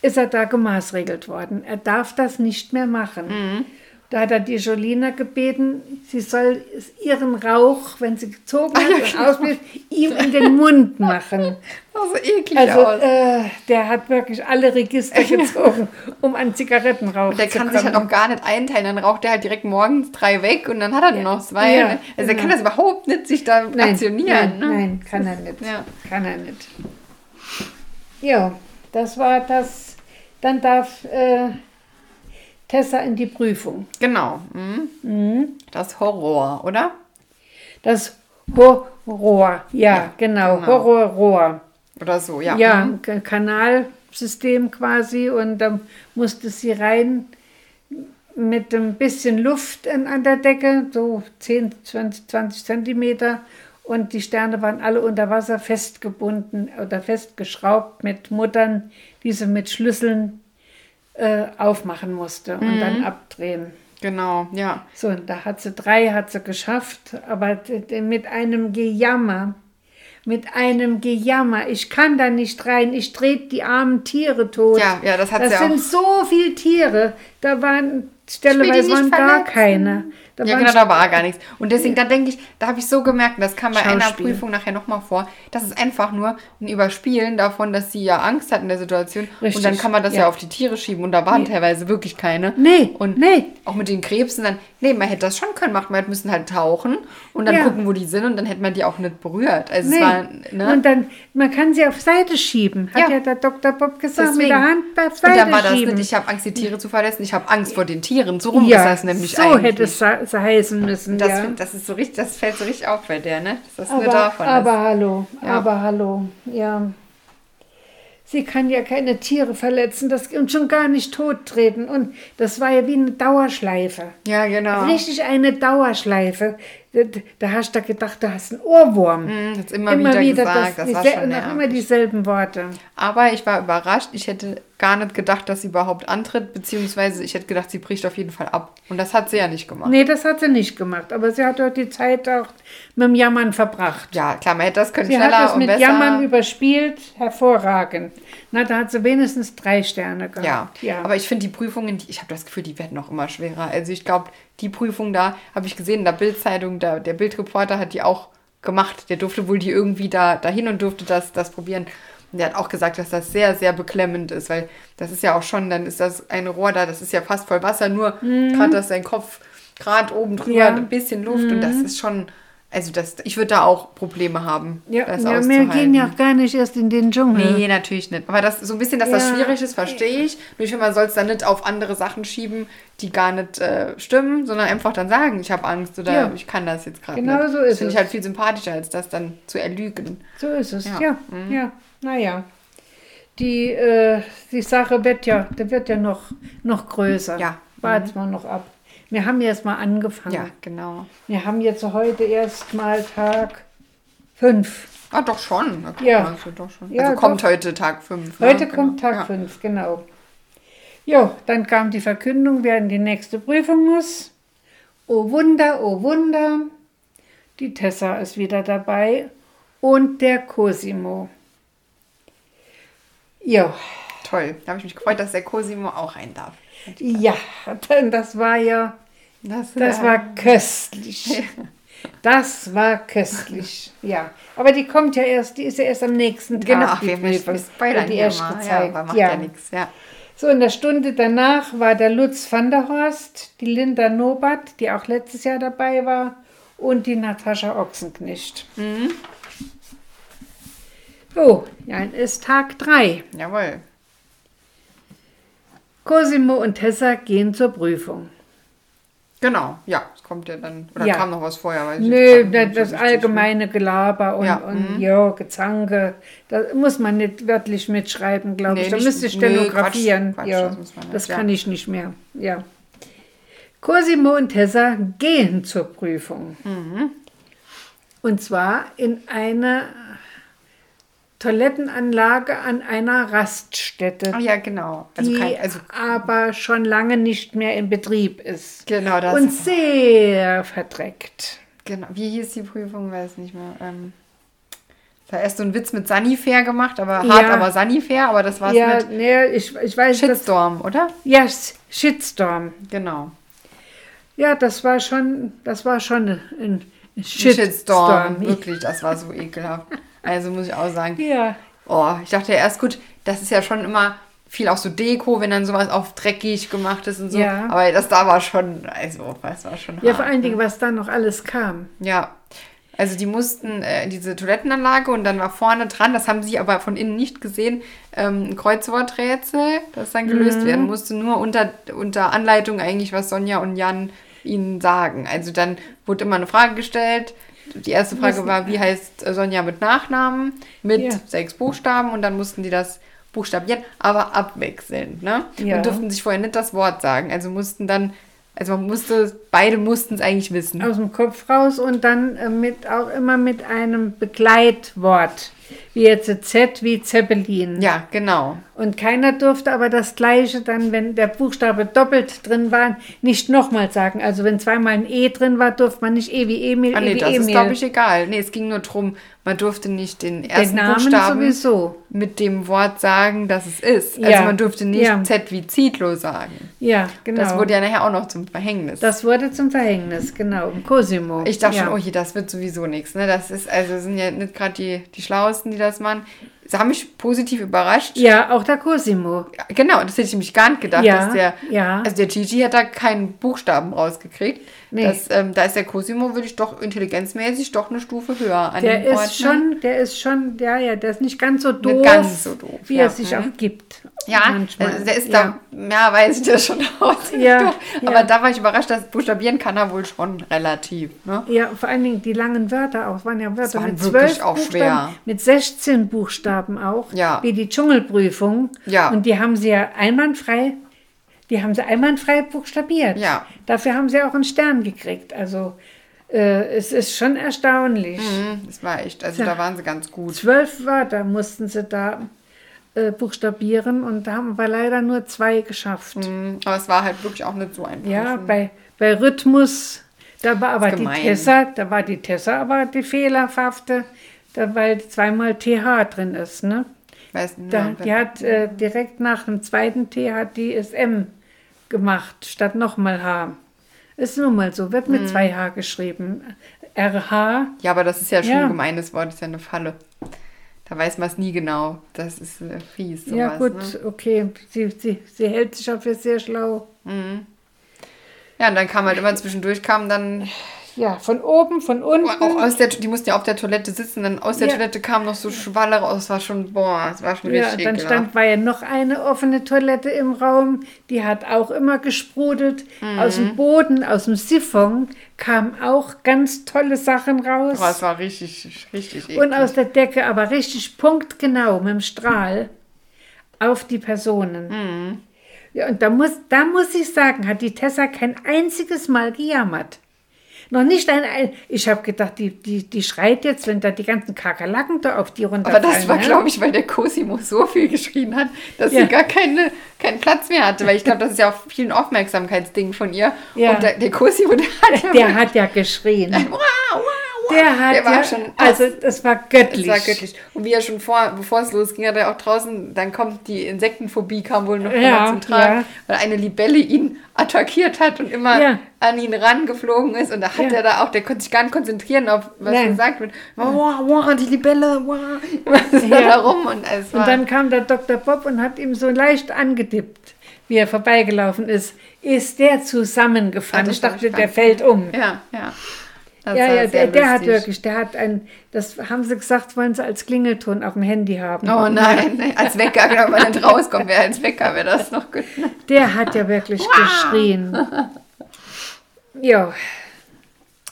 ist er da gemaßregelt worden. Er darf das nicht mehr machen. Mhm. Da hat er die Jolina gebeten, sie soll ihren Rauch, wenn sie gezogen hat und ausbläst, ihm in den Mund machen. Sah so eklig Also aus. äh, der hat wirklich alle Register gezogen, um an Zigarettenrauch Der zu kann kommen. sich halt auch gar nicht einteilen. Dann raucht er halt direkt morgens drei weg und dann hat er nur noch zwei. Ja, ne? Also er genau. kann das überhaupt nicht sich da nein, aktionieren. Nein, ne? nein, kann er nicht. Ja. Kann er nicht. Ja, das war das. Dann darf äh, Tessa in die Prüfung. Genau. Mhm. Das Horror, oder? Das Horror, ja, genau, genau. Horrorrohr. Oder so, ja. Ja, Mhm. Kanalsystem quasi und da musste sie rein mit ein bisschen Luft an, an der Decke, so 10, 20, 20 Zentimeter und die Sterne waren alle unter Wasser festgebunden oder festgeschraubt mit Muttern, die sie mit Schlüsseln äh, aufmachen musste und dann abdrehen. Genau, ja. So, und da hat sie drei, hat sie geschafft, aber mit einem Gejammer, mit einem Gejammer. Ich kann da nicht rein, ich trete die armen Tiere tot. Ja, ja, das hat Das sie sind auch. so viele Tiere, da waren stelleweise waren gar keine. Da Ja, genau, da war gar nichts. Und deswegen, da denke ich, da habe ich so gemerkt, und das kam bei einer. Prüfung nachher nochmal vor, das ist einfach nur ein Überspielen davon, dass sie ja Angst hat in der Situation. Richtig, Und dann kann man das ja, ja. auf die Tiere schieben und da waren teilweise wirklich keine. Nee, und nee. auch mit den Krebsen dann, nee, man hätte das schon können machen, man müssen halt tauchen und dann Ja. gucken, wo die sind und dann hätte man die auch nicht berührt. Also Nee. es war, ne? Und dann, man kann sie auf Seite schieben, hat Ja. ja, der Dr. Bob gesagt, mit Deswegen. der Hand auf und Seite dann war das schieben. nicht, ich habe Angst, die Tiere zu verletzen, ich habe Angst vor den Tieren. So rum ist das nämlich so eigentlich. hätte es heißen müssen. das, ja. das ist so richtig, das fällt so richtig auf bei der, ne? Dass das nur Aber, davon aber ist. hallo, Ja. aber hallo, ja. Sie kann ja keine Tiere verletzen das, und schon gar nicht tottreten. Und das war ja wie eine Dauerschleife. Ja, genau. Richtig eine Dauerschleife. Da, hast du gedacht, du hast einen Ohrwurm. Hm, das immer, wieder, gesagt, das, war diesel- schon noch immer nervig. dieselben Worte. Aber ich war überrascht. Ich hätte gar nicht gedacht, dass sie überhaupt antritt, beziehungsweise ich hätte gedacht, sie bricht auf jeden Fall ab. Und das hat sie ja nicht gemacht. Nee, das hat sie nicht gemacht. Aber sie hat dort die Zeit auch mit dem Jammern verbracht. Ja, klar, man hätte das können Sie schneller hat das mit besser. Jammern überspielt, hervorragend. Na, da hat sie wenigstens drei Sterne ja. gehabt. Ja, aber ich finde die Prüfungen, die, ich habe das Gefühl, die werden noch immer schwerer. Also ich glaube, die Prüfung da, habe ich gesehen, in der Bildzeitung, da, der Bildreporter hat die auch gemacht. Der durfte wohl die irgendwie da dahin und durfte das, das probieren. Und der hat auch gesagt, dass das sehr, sehr beklemmend ist, weil das ist ja auch schon, dann ist das ein Rohr da, das ist ja fast voll Wasser, nur Mhm. gerade, dass sein Kopf Grad oben drüber, Ja. Mhm. ein bisschen Luft und das ist schon, also das, ich würde da auch Probleme haben, Ja, das ja wir gehen ja auch gar nicht erst in den Dschungel. Nee, natürlich nicht. Aber das so ein bisschen, dass das Ja. schwierig ist, verstehe ich. Nur ich finde, man soll es dann nicht auf andere Sachen schieben, die gar nicht äh, stimmen, sondern einfach dann sagen, ich habe Angst oder Ja. ich kann das jetzt gerade Genau nicht. so ist das finde ich es. halt viel sympathischer, als das dann zu erlügen. So ist es, Ja. ja. Ja, naja. Die, äh, die Sache wird ja, der wird ja noch, noch größer. Ja. Warten wir noch ab. Wir haben jetzt mal angefangen. Ja, genau. Wir haben jetzt heute erst mal Tag 5. Ah, doch schon. Guck Ja. Also, doch schon. Ja, also kommt doch. heute Tag 5. Heute ne? kommt Genau. Tag 5, genau. Jo, dann kam die Verkündung, wer in die nächste Prüfung muss. Oh Wunder, oh Wunder. Die Tessa ist wieder dabei und der Cosimo. Jo, Toll. Da habe ich mich gefreut, dass der Cosimo auch rein darf. Ja, denn das war ja, Das, das war köstlich. Das war köstlich, ja. Aber die kommt ja erst, die ist ja erst am nächsten Tag. Genau, ach, die wir, spoilern die hier erst mal. Ja, gezeigt. aber macht ja, nichts. Ja. So, in der Stunde danach war der Lutz van der Horst, die Linda Nobat, die auch letztes Jahr dabei war, und die Natascha Ochsenknecht. Mhm. So, ja, ist Tag 3. Jawohl. Cosimo und Tessa gehen zur Prüfung. Genau, ja, es kommt ja dann. Oder Ja. kam noch was vorher? Weiß ich Nö, das, das allgemeine Gelaber und, Ja, und mhm. ja, Gezanke, da muss man nicht wörtlich mitschreiben, glaube Nee, ich. Da nicht- müsste ich nö, stenografieren. Quatsch, Quatsch, ja, das nicht, das ja. kann ich nicht mehr. Ja. Cosimo und Tessa gehen zur Prüfung. Mhm. Und zwar in eine Toilettenanlage an einer Raststätte, Ah, ja, genau. Also, die kein, also aber schon lange nicht mehr in Betrieb ist. genau das. Und sehr verdreckt. genau. Wie hieß die Prüfung? Weiß nicht mehr. Ähm, da erst so ein Witz mit Sanifair gemacht, aber hart, Ja. aber Sanifair, aber das war's Ja, mit nee, ich, ich weiß, Shitstorm, oder? ja, Shitstorm. Genau. Ja, das war schon, das war schon Ein Shitstorm. Shitstorm, wirklich, das war so ekelhaft. Also muss ich auch sagen, Ja, oh, ich dachte ja erst, gut, das ist ja schon immer viel auch so Deko, wenn dann sowas auf dreckig gemacht ist und so. Ja. Aber das da war schon, also, das war schon ja, hart. vor allen Dingen, was da noch alles kam. Ja. Also die mussten äh, diese Toilettenanlage und dann war vorne dran, das haben sie aber von innen nicht gesehen, ähm, ein Kreuzworträtsel, das dann gelöst werden musste, nur unter, unter Anleitung eigentlich, was Sonja und Jan ihnen sagen. Also dann wurde immer eine Frage gestellt. Die erste Frage war, wie heißt Sonja mit Nachnamen? Mit Ja. sechs Buchstaben und dann mussten die das buchstabieren, aber abwechselnd. Ne? Ja. Und durften sich vorher nicht das Wort sagen. Also mussten dann, also man musste, beide mussten es eigentlich wissen. Aus dem Kopf raus und dann äh, mit, auch immer mit einem Begleitwort. Wie jetzt Z wie Zeppelin. Ja, genau. Und keiner durfte aber das Gleiche dann, wenn der Buchstabe doppelt drin war, nicht nochmal sagen. Also wenn zweimal ein E drin war, durfte man nicht E wie Emil, Ah, E nee, wie das Emil. ist, glaube ich, egal. Nee, es ging nur darum, man durfte nicht den Den ersten Namen Buchstaben sowieso. mit dem Wort sagen, dass es ist. Also Ja. man durfte nicht Ja. Z wie Zitlo sagen. Ja, genau. Das wurde ja nachher auch noch zum Verhängnis. Das wurde zum Verhängnis, genau. Im Cosimo. ich dachte ja. schon, oh je, das wird sowieso nichts. Ne? Das ist, also sind ja nicht gerade die, die Schlauesten, die das machen. Sie haben mich positiv überrascht. Ja, auch der Cosimo. Genau, das hätte ich nämlich gar nicht gedacht, Ja, dass der, ja. also der Gigi hat da keinen Buchstaben rausgekriegt. Nee. Das, ähm, da ist der Cosimo, würde ich doch intelligenzmäßig doch eine Stufe höher an Der ist ne? schon, der ist schon, ja, ja, der ist nicht ganz so doof, ganz so doof, wie ja. er sich Mhm. auch gibt. Ja, manchmal. also der ist ja. da, ja, weiß ich das schon aus. Ja, doof. ja. Aber da war ich überrascht, dass buchstabieren kann er wohl schon relativ. Ne? Ja, vor allen Dingen die langen Wörter auch. Es waren ja Wörter waren mit wirklich zwölf auch Buchstaben, schwer. mit 16 Buchstaben auch, Ja. wie die Dschungelprüfung. Ja. Und die haben sie ja einwandfrei, die haben sie einwandfrei buchstabiert. Ja. Dafür haben sie auch einen Stern gekriegt. Also äh, es ist schon erstaunlich. Mhm, Das war echt, also Ja. da waren sie ganz gut. Zwölf Wörter mussten sie da äh, buchstabieren und da haben wir leider nur zwei geschafft. Mhm, Aber es war halt wirklich auch nicht so einfach. Ja, bei, bei Rhythmus, da war aber die. Tessa, da war die Tessa aber die fehlerhafte, da, weil zweimal TH drin ist, ne? Weiß nicht, Da, die hat äh, direkt nach dem zweiten T hat die SM gemacht, statt nochmal H. Ist nun mal so, wird Mhm. mit zwei H geschrieben. RH, ja, aber das ist ja schon Ja. ein gemeines Wort, ist ja eine Falle. Da weiß man es nie genau. Das ist äh, fies. Sowas, ja gut, Ne? okay, sie, sie, sie hält sich auch für sehr schlau. Mhm. Ja, und dann kam halt immer zwischendurch, kam dann Ja, von oben, von unten. auch aus der, die mussten ja auf der Toilette sitzen, dann aus der Ja. Toilette kam noch so Schwalle raus, war schon, boah, es war schon Ja, richtig dann ekelhaft. stand, war ja noch eine offene Toilette im Raum, die hat auch immer gesprudelt. Aus Mhm. dem Boden, aus dem Siphon kamen auch ganz tolle Sachen raus. Boah, es war richtig, richtig eklig. Und aus der Decke aber richtig punktgenau mit dem Strahl auf die Personen. Mhm. Ja, und da muss, da muss ich sagen, hat die Tessa kein einziges Mal gejammert. Noch nicht ein, ein ich habe gedacht, die, die, die schreit jetzt, wenn da die ganzen Kakerlaken da auf die runterfallen. Aber das war, ne? glaube ich, weil der Cosimo so viel geschrien hat, dass Ja. sie gar keine, keinen Platz mehr hatte. Weil ich glaube, das ist ja auch vielen Aufmerksamkeitsding von ihr. Ja. Und der, der Cosimo, der hat ja Der hat ja geschrien. wow, wow, wow. Der hat Der war ja, schon- also das war göttlich. war göttlich. Und wie er schon vor, bevor es losging, hat er auch draußen, dann kommt die Insektenphobie, kam wohl noch Ja, zum Tragen, ja. weil eine Libelle ihn attackiert hat und immer Ja. an ihn rangeflogen ist. Und da hat Ja. er da auch, der konnte sich gar nicht konzentrieren auf, was Nein. gesagt wird. Wow, wow, die Libelle, wow. Was Ja. da rum? Und war, Und dann kam der Dr. Bob und hat ihm so leicht angedippt, wie er vorbeigelaufen ist. Ist der zusammengefallen? Das ich dachte, der fällt um. ja, ja. Das Ja, ja, der, der hat wirklich, der hat ein, das haben sie gesagt, wollen sie als Klingelton auf dem Handy haben. Oh nein, als Wecker, wenn man nicht rauskommt, wäre als Wecker, wäre das noch gut. Der hat ja wirklich geschrien. Ja,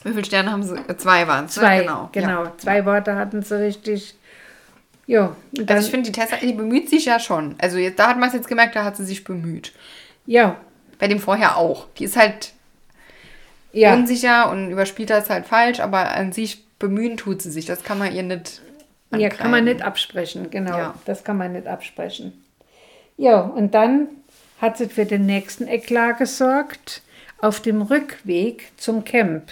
Wie viele Sterne haben sie? Äh, Zwei waren es. zwei, ne? genau, Ja. zwei Worte hatten sie richtig. Ja, Also ich finde, die Tessa, die bemüht sich ja schon. Also jetzt, da hat man es jetzt gemerkt, da hat sie sich bemüht. ja, Bei dem vorher auch. Die ist halt ja, unsicher und überspielt das halt falsch, aber an sich bemühen tut sie sich. Das kann man ihr nicht. ja, kann man ankreiden. nicht absprechen, genau, Ja. das kann man nicht absprechen. Ja, und dann hat sie für den nächsten Eklat gesorgt. Auf dem Rückweg zum Camp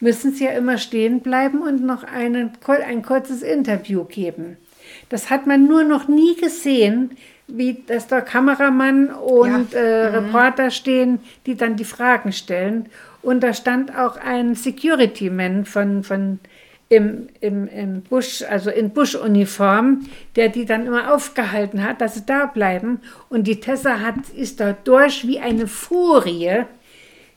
müssen sie ja immer stehen bleiben und noch einen, ein kurzes Interview geben. Das hat man nur noch nie gesehen, wie dass da Kameramann und Ja. äh, Reporter stehen, die dann die Fragen stellen. Und da stand auch ein Security-Man von, von im, im, im Busch, also in Buschuniform, der die dann immer aufgehalten hat, dass sie da bleiben. Und die Tessa hat, ist da durch wie eine Furie.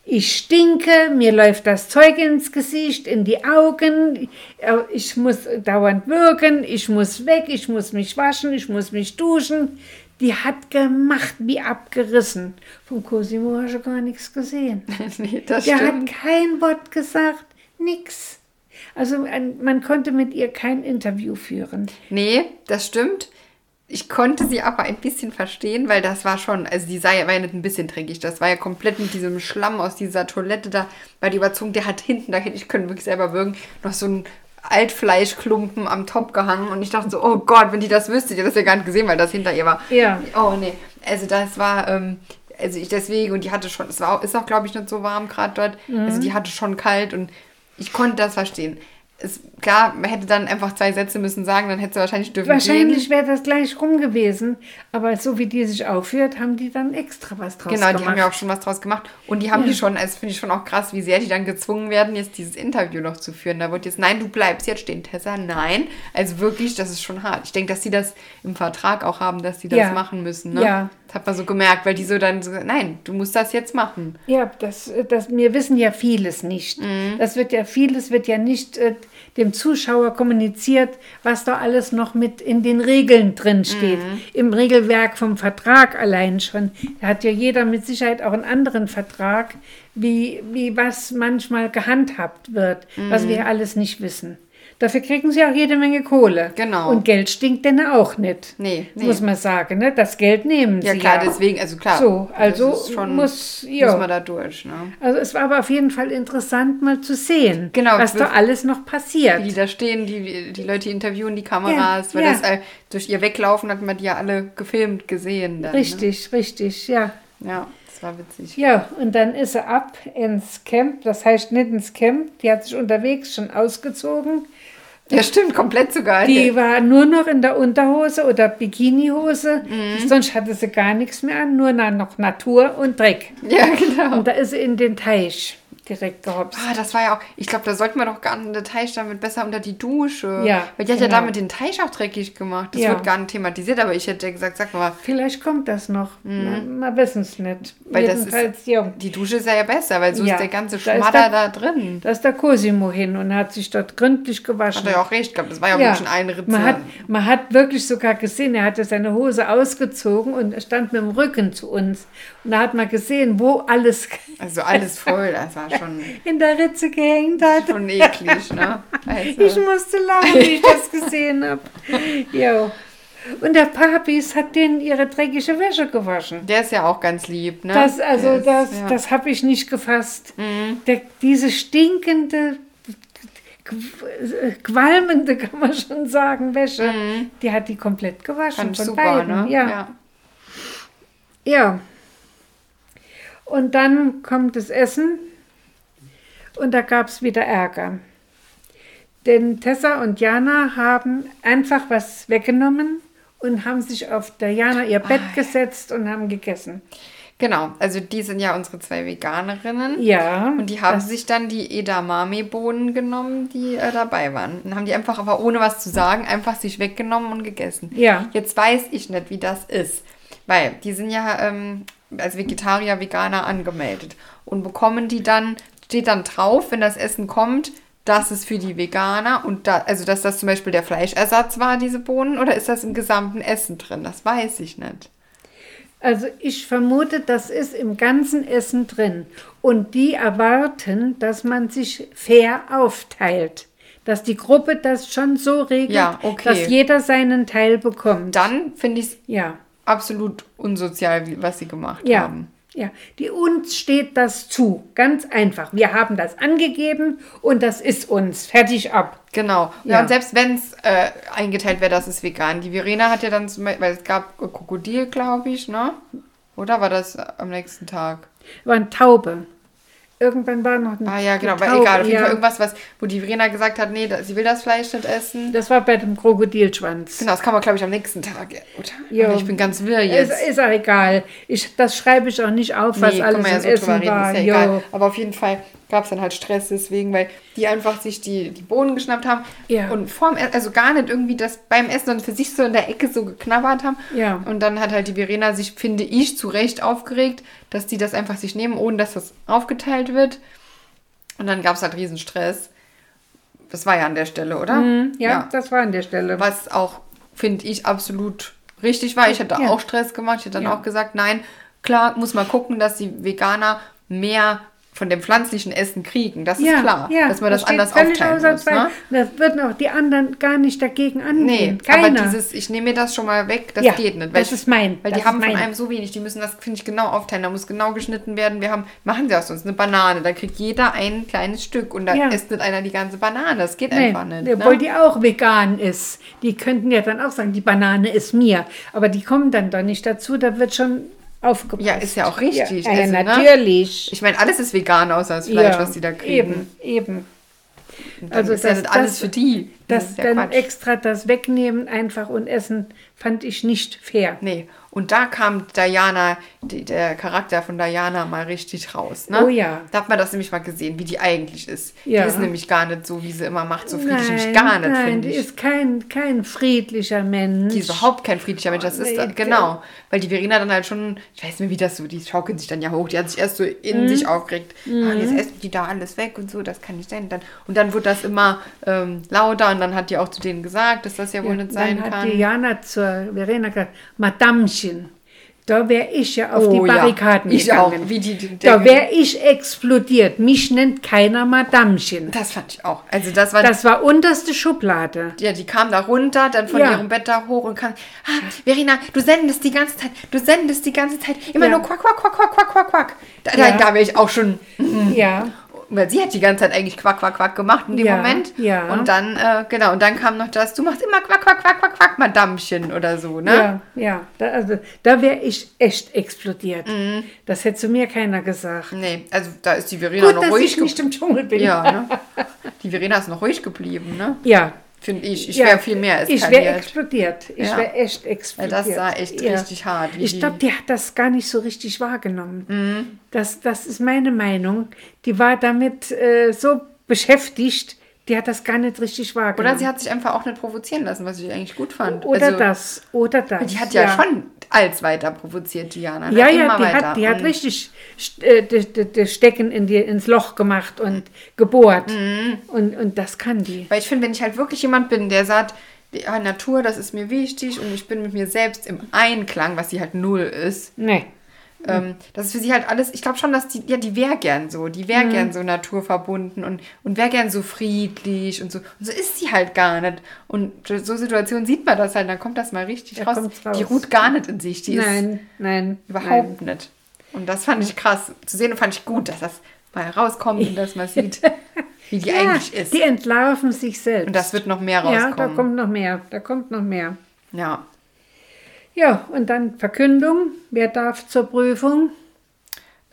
Ich stinke, mir läuft das Zeug ins Gesicht, in die Augen, äh, ich muss dauernd würgen, ich muss weg, ich muss mich waschen, ich muss mich duschen. Die hat gemacht wie abgerissen. Vom Cosimo hast du gar nichts gesehen. nee, das Der stimmt. hat kein Wort gesagt, nix. Also ein, man konnte mit ihr kein Interview führen. Nee, das stimmt. Ich konnte sie aber ein bisschen verstehen, weil das war schon, also die sah ja, war ja nicht ein bisschen dreckig, das war ja komplett mit diesem Schlamm aus dieser Toilette da bei der Überzeugung, der hat hinten, da hätte ich können wirklich selber würgen, noch so ein Altfleischklumpen am Top gehangen und ich dachte so, oh Gott, wenn die das wüsste, die hat das ja gar nicht gesehen, weil das hinter ihr war. Ja. Oh nee, also das war, ähm, also ich deswegen und die hatte schon, es war ist auch glaube ich nicht so warm gerade dort, also die hatte schon kalt und ich konnte das verstehen. Es, klar, man hätte dann einfach zwei Sätze müssen sagen, dann hätte sie wahrscheinlich dürfen. Wahrscheinlich wäre das gleich rum gewesen, aber so wie die sich aufführt, haben die dann extra was draus Genau, gemacht. die haben ja auch schon was draus gemacht. Und die haben Ja. die schon, also finde ich schon auch krass, wie sehr die dann gezwungen werden, jetzt dieses Interview noch zu führen. Da wird jetzt, nein, du bleibst jetzt stehen, Tessa, nein. Also wirklich, das ist schon hart. Ich denke, dass sie das im Vertrag auch haben, dass sie das Ja. machen müssen. Ne? Ja. Das hat man so gemerkt, weil die so dann so, nein, du musst das jetzt machen. Ja, das, das, wir wissen ja vieles nicht. Mhm. Das wird ja, vieles wird ja nicht äh, dem Zuschauer kommuniziert, was da alles noch mit in den Regeln drin steht. Mhm. Im Regelwerk vom Vertrag allein schon. Da hat ja jeder mit Sicherheit auch einen anderen Vertrag, wie, wie was manchmal gehandhabt wird, was Mhm. wir alles nicht wissen. Dafür kriegen sie auch jede Menge Kohle. Genau. Und Geld stinkt denn auch nicht. Nee, nee. Muss man sagen, ne? Das Geld nehmen Ja, sie klar, ja. deswegen, also klar. So, also schon, muss- ja. muss man da durch. Ne? Also es war aber auf jeden Fall interessant mal zu sehen, Genau, was da alles noch passiert. Die da stehen, die, die Leute interviewen, die Kameras, Ja, weil ja. das durch ihr Weglaufen hat man die ja alle gefilmt gesehen. Dann, Richtig, richtig, ja. Ne? Ja, das war witzig. Ja, und dann ist sie ab ins Camp, das heißt nicht ins Camp, die hat sich unterwegs schon ausgezogen. Ja, stimmt, komplett sogar. Die war nur noch in der Unterhose oder Bikinihose, Mhm. sonst hatte sie gar nichts mehr an, nur noch Natur und Dreck. ja, genau. Und da ist sie in den Teich. Direkt gehopst. Ah, das war ja auch, ich glaube, da sollten wir doch gar nicht den Teich damit besser unter die Dusche. Ja, Weil die hat ja genau. damit den Teich auch dreckig gemacht. Das Ja. wird gar nicht thematisiert, aber ich hätte ja gesagt, sag mal, Vielleicht kommt das noch. Wir, wir wissen es nicht. Mhm. Weil das ist- Jedenfalls, ja. die Dusche ist ja, ja besser, weil so Ja, ist der ganze da ist Schmadder der- da drin. Da ist der Cosimo hin und hat sich dort gründlich gewaschen. Hat er ja auch recht gehabt. Das war ja, wirklich ein Ritze. man, hat, man hat wirklich sogar gesehen, er hatte seine Hose ausgezogen und er stand mit dem Rücken zu uns. Und da hat man gesehen, wo alles also alles voll, das war schon, in der Ritze gehängt hat. schon eklig, ne? Also, Ich musste lachen, wie ich das gesehen habe. Jo. Und der Papis hat denen ihre dreckige Wäsche gewaschen. der ist ja auch ganz lieb, ne? Das, also ist, das, ja. Mhm. das habe ich nicht gefasst. Der, diese stinkende, qualmende, kann man schon sagen, Wäsche, die hat die komplett gewaschen Fand von super, beiden. ne? Ja. ja. Und dann kommt das Essen und da gab es wieder Ärger. Denn Tessa und Jana haben einfach was weggenommen und haben sich auf der Jana ihr Bett Ah. gesetzt und haben gegessen. Genau, also die sind ja unsere zwei Veganerinnen. Ja. Und die haben sich dann die Edamame-Bohnen genommen, die äh, dabei waren. Und haben die einfach, aber ohne was zu sagen, einfach sich weggenommen und gegessen. Ja. Jetzt weiß ich nicht, wie das ist. Weil die sind ja ähm, als Vegetarier, Veganer angemeldet. Und bekommen die dann, steht dann drauf, wenn das Essen kommt, das ist für die Veganer und da, also dass das zum Beispiel der Fleischersatz war, diese Bohnen, oder ist das im gesamten Essen drin? Das weiß ich nicht. Also ich vermute, das ist im ganzen Essen drin. Und die erwarten, dass man sich fair aufteilt. Dass die Gruppe das schon so regelt, Ja, okay. dass jeder seinen Teil bekommt. Dann finde ich es ja, absolut unsozial, was sie gemacht ja. haben. Ja, die uns steht das zu. Ganz einfach. Wir haben das angegeben und das ist uns. Fertig ab. Genau. Ja, Ja. und selbst wenn es äh, eingeteilt wäre, das ist vegan. Die Verena hat ja dann, zum Beispiel, weil es gab Krokodil, glaube ich, ne? Oder war das am nächsten Tag? Waren Taube. Irgendwann war noch eine Ah ja, genau, aber egal. Auf jeden. Fall irgendwas, was, wo die Verena gesagt hat, nee, sie will das Fleisch nicht essen. Das war bei dem Krokodilschwanz. Genau, das kam aber, glaube ich, am nächsten Tag. Oder? Ich bin ganz wirr jetzt. ist auch egal. Ich, das schreibe ich auch nicht auf, was nee, alles kann man ja im so Essen drüber reden, war. ist ja egal. Aber auf jeden Fall gab es dann halt Stress deswegen, weil die einfach sich die, die Bohnen geschnappt haben Ja. und vorm, E- also gar nicht irgendwie das beim Essen und für sich so in der Ecke so geknabbert haben. Ja. Und dann hat halt die Verena sich, finde ich, zu Recht aufgeregt, dass die das einfach sich nehmen, ohne dass das aufgeteilt wird. Und dann gab es halt Riesenstress. Das war ja an der Stelle, oder? Mhm, Ja, das war an der Stelle. Was auch, finde ich, absolut richtig war. Ich hätte Ja. auch Stress gemacht. Ich hätte dann Ja. auch gesagt, nein, klar, muss man gucken, dass die Veganer mehr von dem pflanzlichen Essen kriegen. Das ist klar, dass man das steht anders aufteilen muss. Ne? Das würden auch die anderen gar nicht dagegen Nee, angehen. aber Keiner. dieses, ich nehme mir das schon mal weg, das Ja, geht nicht. Das ich, ist mein, Weil das die haben ist von mein. einem so wenig, die müssen das, finde ich, genau aufteilen. Da muss genau geschnitten werden. Wir haben, machen sie aus uns eine Banane, da kriegt jeder ein kleines Stück und da Ja. isst nicht einer die ganze Banane. Das geht Nee, einfach nicht. obwohl Ne? die auch vegan ist. Die könnten ja dann auch sagen, die Banane ist mir. Aber die kommen dann doch nicht dazu, da wird schon aufgepasst. Ja, ist ja auch richtig. Ja, ja Also, ne? natürlich. Ich meine, alles ist vegan, außer das Fleisch, ja, was die da kriegen. Eben, eben. Also ist ja das- nicht alles das- für die. Das ja dann Quatsch. extra das wegnehmen einfach und essen, fand ich nicht fair. Nee, und da kam Diana, die, der Charakter von Diana mal richtig raus. Ne? Oh ja. Da hat man das nämlich mal gesehen, wie die eigentlich ist. Ja. Die ist nämlich gar nicht so, wie sie immer macht, so friedlich nämlich gar nicht, nein, finde die ich. ist kein, kein friedlicher Mensch. Die ist überhaupt kein friedlicher Mensch. Das ist Nee, genau. Weil die Verena dann halt schon, ich weiß nicht, wie das so, die schaukelt sich dann ja hoch. Die hat sich erst so in Mhm. sich aufgeregt. Ah, jetzt essen die da alles weg und so, das kann nicht sein. Dann, und dann wurde das immer ähm, lauter und dann hat die auch zu denen gesagt, dass das ja wohl nicht sein Dann hat kann. Diana zur Verena gesagt, Madamchen, da wäre ich ja auf die Oh ja, Barrikaden ich gegangen. auch, wie die- die- da wäre ich explodiert. Mich nennt keiner Madamchen. Das fand ich auch. Also das war Das war unterste Schublade. Ja, die kam da runter, dann von Ja. ihrem Bett da hoch und kam, ah, Verena, du sendest die ganze Zeit, du sendest die ganze Zeit immer Ja. nur quack, quack, quack, quack, quack, quack, quack. Da, Ja. da, da wäre ich auch schon, Ja. Weil sie hat die ganze Zeit eigentlich quack, quack, quack gemacht in dem Ja, Moment. ja. Und dann, äh, genau, und dann kam noch das, du machst immer quack, quack, quack, quack, quack, Madamchen oder so, ne? Ja, ja. Da, also, da wäre ich echt explodiert. Mhm. Das hätte zu mir keiner gesagt. Nee, also da ist die Verena Gut, noch dass ruhig ich nicht im Dschungel bin. Ja, ne? Die Verena ist noch ruhig geblieben, ne? Ja, Finde ich. Ich Ja, wäre viel mehr Ich eskaliert. wäre explodiert. Ich Ja. wäre echt explodiert. das sah echt Ja. richtig hart. Ich glaube, die hat das gar nicht so richtig wahrgenommen. Mhm. Das, das ist meine Meinung. Die war damit äh, so beschäftigt, die hat das gar nicht richtig wahrgenommen. Oder sie hat sich einfach auch nicht provozieren lassen, was ich eigentlich gut fand. Oder also, das, oder das. Die hat ja, schon als weiter provoziert, Diana. Ja, Immer ja, die weiter. hat, die hat Und- richtig äh, das- Stecken in die, ins Loch gemacht und gebohrt. Mhm. Und, und das kann die. Weil ich finde, wenn ich halt wirklich jemand bin, der sagt, die ja, Natur, das ist mir wichtig und ich bin mit mir selbst im Einklang, was sie halt null ist. Nee. Ähm, das ist für sie halt alles, ich glaube schon, dass die, ja, die wäre gern so, die Mhm. wäre gern so naturverbunden und, und wäre gern so friedlich und so. Und so ist sie halt gar nicht. Und so Situationen sieht man das halt, dann kommt das mal richtig Da raus. raus. Die ruht gar nicht in sich, die Nein, nein. ist überhaupt nicht. Und das fand ich krass zu sehen und fand ich gut, dass das mal rauskommt und dass man sieht, wie die Nein. Ja, eigentlich ist. die entlarven sich selbst. und das wird noch mehr ja, da rauskommen. kommt noch mehr. Da kommt noch mehr. Ja. Ja, und dann Verkündung. Wer darf zur Prüfung?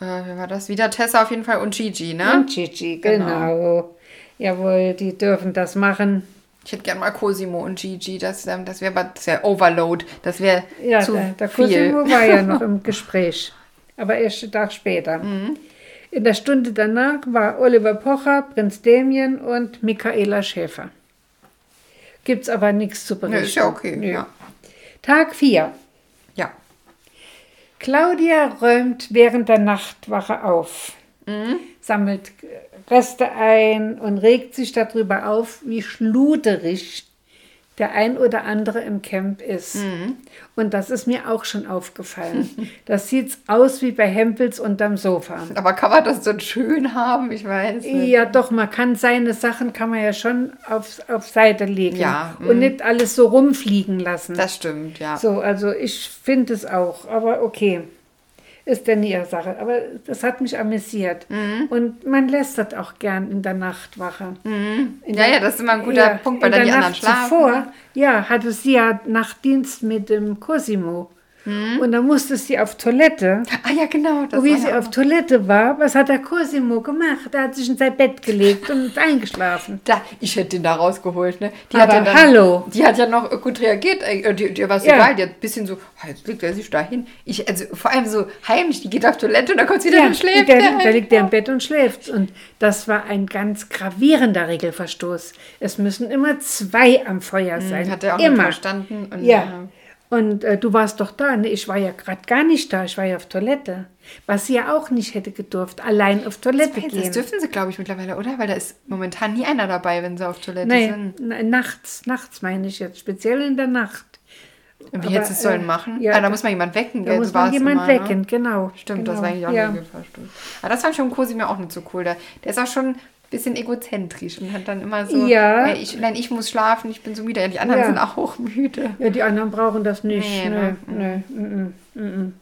Äh, wer war das? Wieder Tessa auf jeden Fall und Gigi, ne? Und Gigi, genau. Jawohl, die dürfen das machen. Ich hätte gern mal Cosimo und Gigi. Das, ähm, das wäre wär Overload. Das wäre Ja, zu der, der viel. Cosimo war ja noch im Gespräch. Aber erst einen Tag später. Mhm. In der Stunde danach war Oliver Pocher, Prinz Damien und Michaela Schäfer. Gibt's aber nichts zu berichten. Nö, ist ja okay. Nö. Ja. Tag 4. ja. Claudia räumt während der Nachtwache auf, Mhm. sammelt Reste ein und regt sich darüber auf, wie schluderig der ein oder andere im Camp ist. Mhm. Und das ist mir auch schon aufgefallen. Das sieht aus wie bei Hempels unterm Sofa. Aber kann man das so schön haben? Ich weiß nicht. Ja, doch, man kann seine Sachen kann man ja schon auf, auf Seite legen Ja, und nicht alles so rumfliegen lassen. Das stimmt, ja. So, also ich finde es auch, aber okay. Ist denn ihre Sache. Aber das hat mich amüsiert. Mhm. Und man lästert auch gern in der Nachtwache. In Ja, der- ja, das ist immer ein guter Punkt, weil dann der die anderen Nacht schlafen. Zuvor, ja, hatte sie ja Nachtdienst mit dem Cosimo. Und dann musste sie auf Toilette. Ah ja, genau. Und wie sie ja auf Toilette war, was hat der Cosimo gemacht? Er hat sich in sein Bett gelegt und ist eingeschlafen. da, ich hätte den da rausgeholt, ne? Die Aber hat ja dann, hallo. Die hat ja noch gut reagiert. äh, Die, die war es Ja. egal. Die hat ein bisschen so, jetzt legt er sich da hin. Ich, also vor allem so heimlich, die geht auf Toilette und dann kommt sie wieder und schläft. der, der der liegt er im Bett und schläft. Und das war ein ganz gravierender Regelverstoß. Es müssen immer zwei am Feuer sein. Hm, Hat er auch nicht immer. verstanden. Und, Ja. Und äh, du warst doch da. Ne? Ich war ja gerade gar nicht da. Ich war ja auf Toilette. Was sie ja auch nicht hätte gedurft. Allein auf Toilette Das gehen. dürfen sie, glaube ich, mittlerweile, oder? Weil da ist momentan nie einer dabei, wenn sie auf Toilette Nee, sind. na- nachts, nachts meine ich jetzt, speziell in der Nacht. Und wie hättest du es sollen äh, machen? ja, ah, da muss man jemand wecken, Da muss man war's jemand immer, ne? wecken, genau. Stimmt, genau. das war eigentlich auch ja. ein Regelverstoß. Aber das fand schon Cosi mir auch nicht so cool. Der, der ist auch schon bisschen egozentrisch und hat dann immer so, Ja. "Ey, ich, nein, ich muss schlafen, ich bin so müde. Die anderen Ja. sind auch müde. Ja, die anderen brauchen das nicht. Nee, Nee, ne? nee, mm, mm, mm.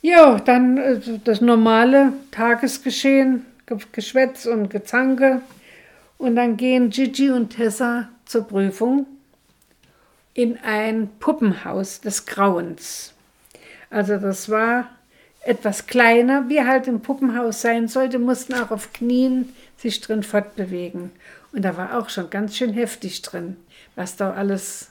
Ja, dann äh, das normale Tagesgeschehen, Ge Geschwätz und Gezanke. Und dann gehen Gigi und Tessa zur Prüfung in ein Puppenhaus des Grauens. Also das war etwas kleiner, wie halt im Puppenhaus sein sollte, mussten auch auf Knien sich drin fortbewegen. Und da war auch schon ganz schön heftig drin, was da alles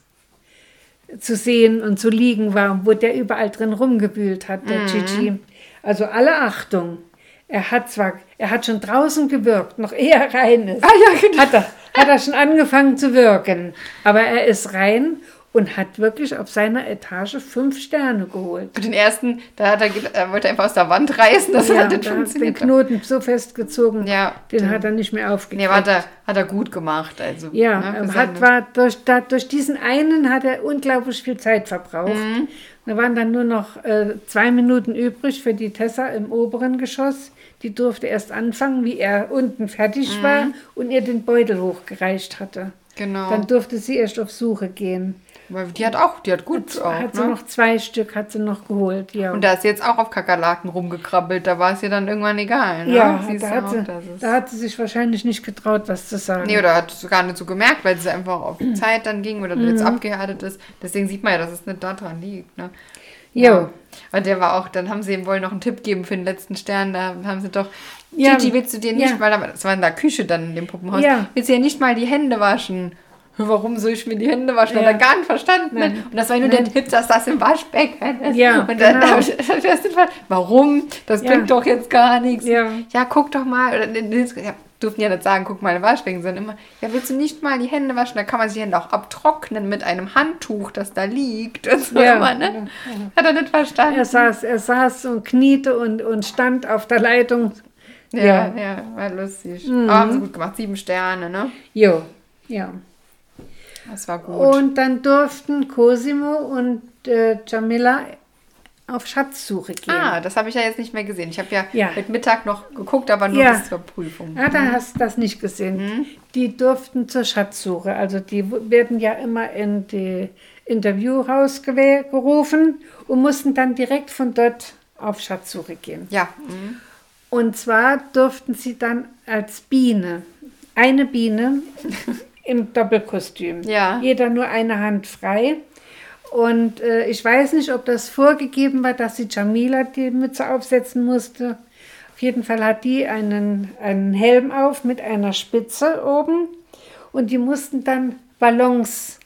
zu sehen und zu liegen war, wo der überall drin rumgewühlt hat, der Gigi. Also alle Achtung. Er hat zwar, er hat schon draußen gewirkt, noch ehe er rein ist. Ah ja, genau. Hat er, hat er schon angefangen zu wirken. Aber er ist rein und hat wirklich auf seiner Etage fünf Sterne geholt. Für den ersten, da hat er, er wollte einfach aus der Wand reißen, das Ja, hat nicht da hat den funktioniert. Knoten so festgezogen, Ja, den hat er nicht mehr Nee, aufgekriegt. aber hat er, hat er gut gemacht. Also, Ja, ne, er hat, war durch, da, durch diesen einen hat er unglaublich viel Zeit verbraucht. Mhm. Da waren dann nur noch äh, zwei Minuten übrig für die Tessa im oberen Geschoss. Die durfte erst anfangen, wie er unten fertig Mhm. war und ihr den Beutel hochgereicht hatte. Genau. Dann durfte sie erst auf Suche gehen. Weil die hat auch, die hat gut auch, hat sie ne? noch zwei Stück hat sie noch geholt, ja. Und da ist sie jetzt auch auf Kakerlaken rumgekrabbelt, da war es ihr dann irgendwann egal, ne? ja, da hat, auch, sie, da hat sie sich wahrscheinlich nicht getraut, was zu sagen. Nee, oder hat es gar nicht so gemerkt, weil sie einfach auf Zeit dann ging oder Mhm. jetzt abgehärtet ist. Deswegen sieht man ja, dass es nicht daran liegt. Ne? Jo. Und der war auch, dann haben sie ihm wohl noch einen Tipp geben für den letzten Stern. Da haben sie doch, Ja. Gigi, willst du dir nicht Ja. mal, das war in der Küche dann in dem Puppenhaus, Ja. willst du dir nicht mal die Hände waschen? Warum soll ich mir die Hände waschen? Hat Ja. er gar nicht verstanden. Nein. Und das war nur der Tipp, dass das im Waschbecken ist. Ja, Und dann genau. hab ich, das warum? Das Ja. bringt doch jetzt gar nichts. Ja. ja guck doch mal. Oder, ja, durften ja nicht sagen, guck mal Waschbecken, sondern immer, ja, willst du nicht mal die Hände waschen? Da kann man sich die Hände auch abtrocknen mit einem Handtuch, das da liegt. Und so Ja. immer, ne? Hat er nicht verstanden. Er saß, er saß und kniete und, und stand auf der Leitung. Ja, Ja. Mhm. ja, war lustig. Aber haben sie gut gemacht. Sieben Sterne, ne? Jo, ja. Das war gut. Und dann durften Cosimo und äh, Jamila auf Schatzsuche gehen. ah, das habe ich ja jetzt nicht mehr gesehen. Ich habe ja, Ja. mit Mittag noch geguckt, aber nur Ja. bis zur Prüfung. Ja, da hast du das nicht gesehen. Mhm. Die durften zur Schatzsuche. Also die werden ja immer in die Interview rausgerufen und mussten dann direkt von dort auf Schatzsuche gehen. Ja. Mhm. Und zwar durften sie dann als Biene, eine Biene im Doppelkostüm. Ja. Jeder nur eine Hand frei. Und äh, ich weiß nicht, ob das vorgegeben war, dass sie Jamila die Mütze aufsetzen musste. Auf jeden Fall hat die einen, einen Helm auf mit einer Spitze oben. Und die mussten dann Ballons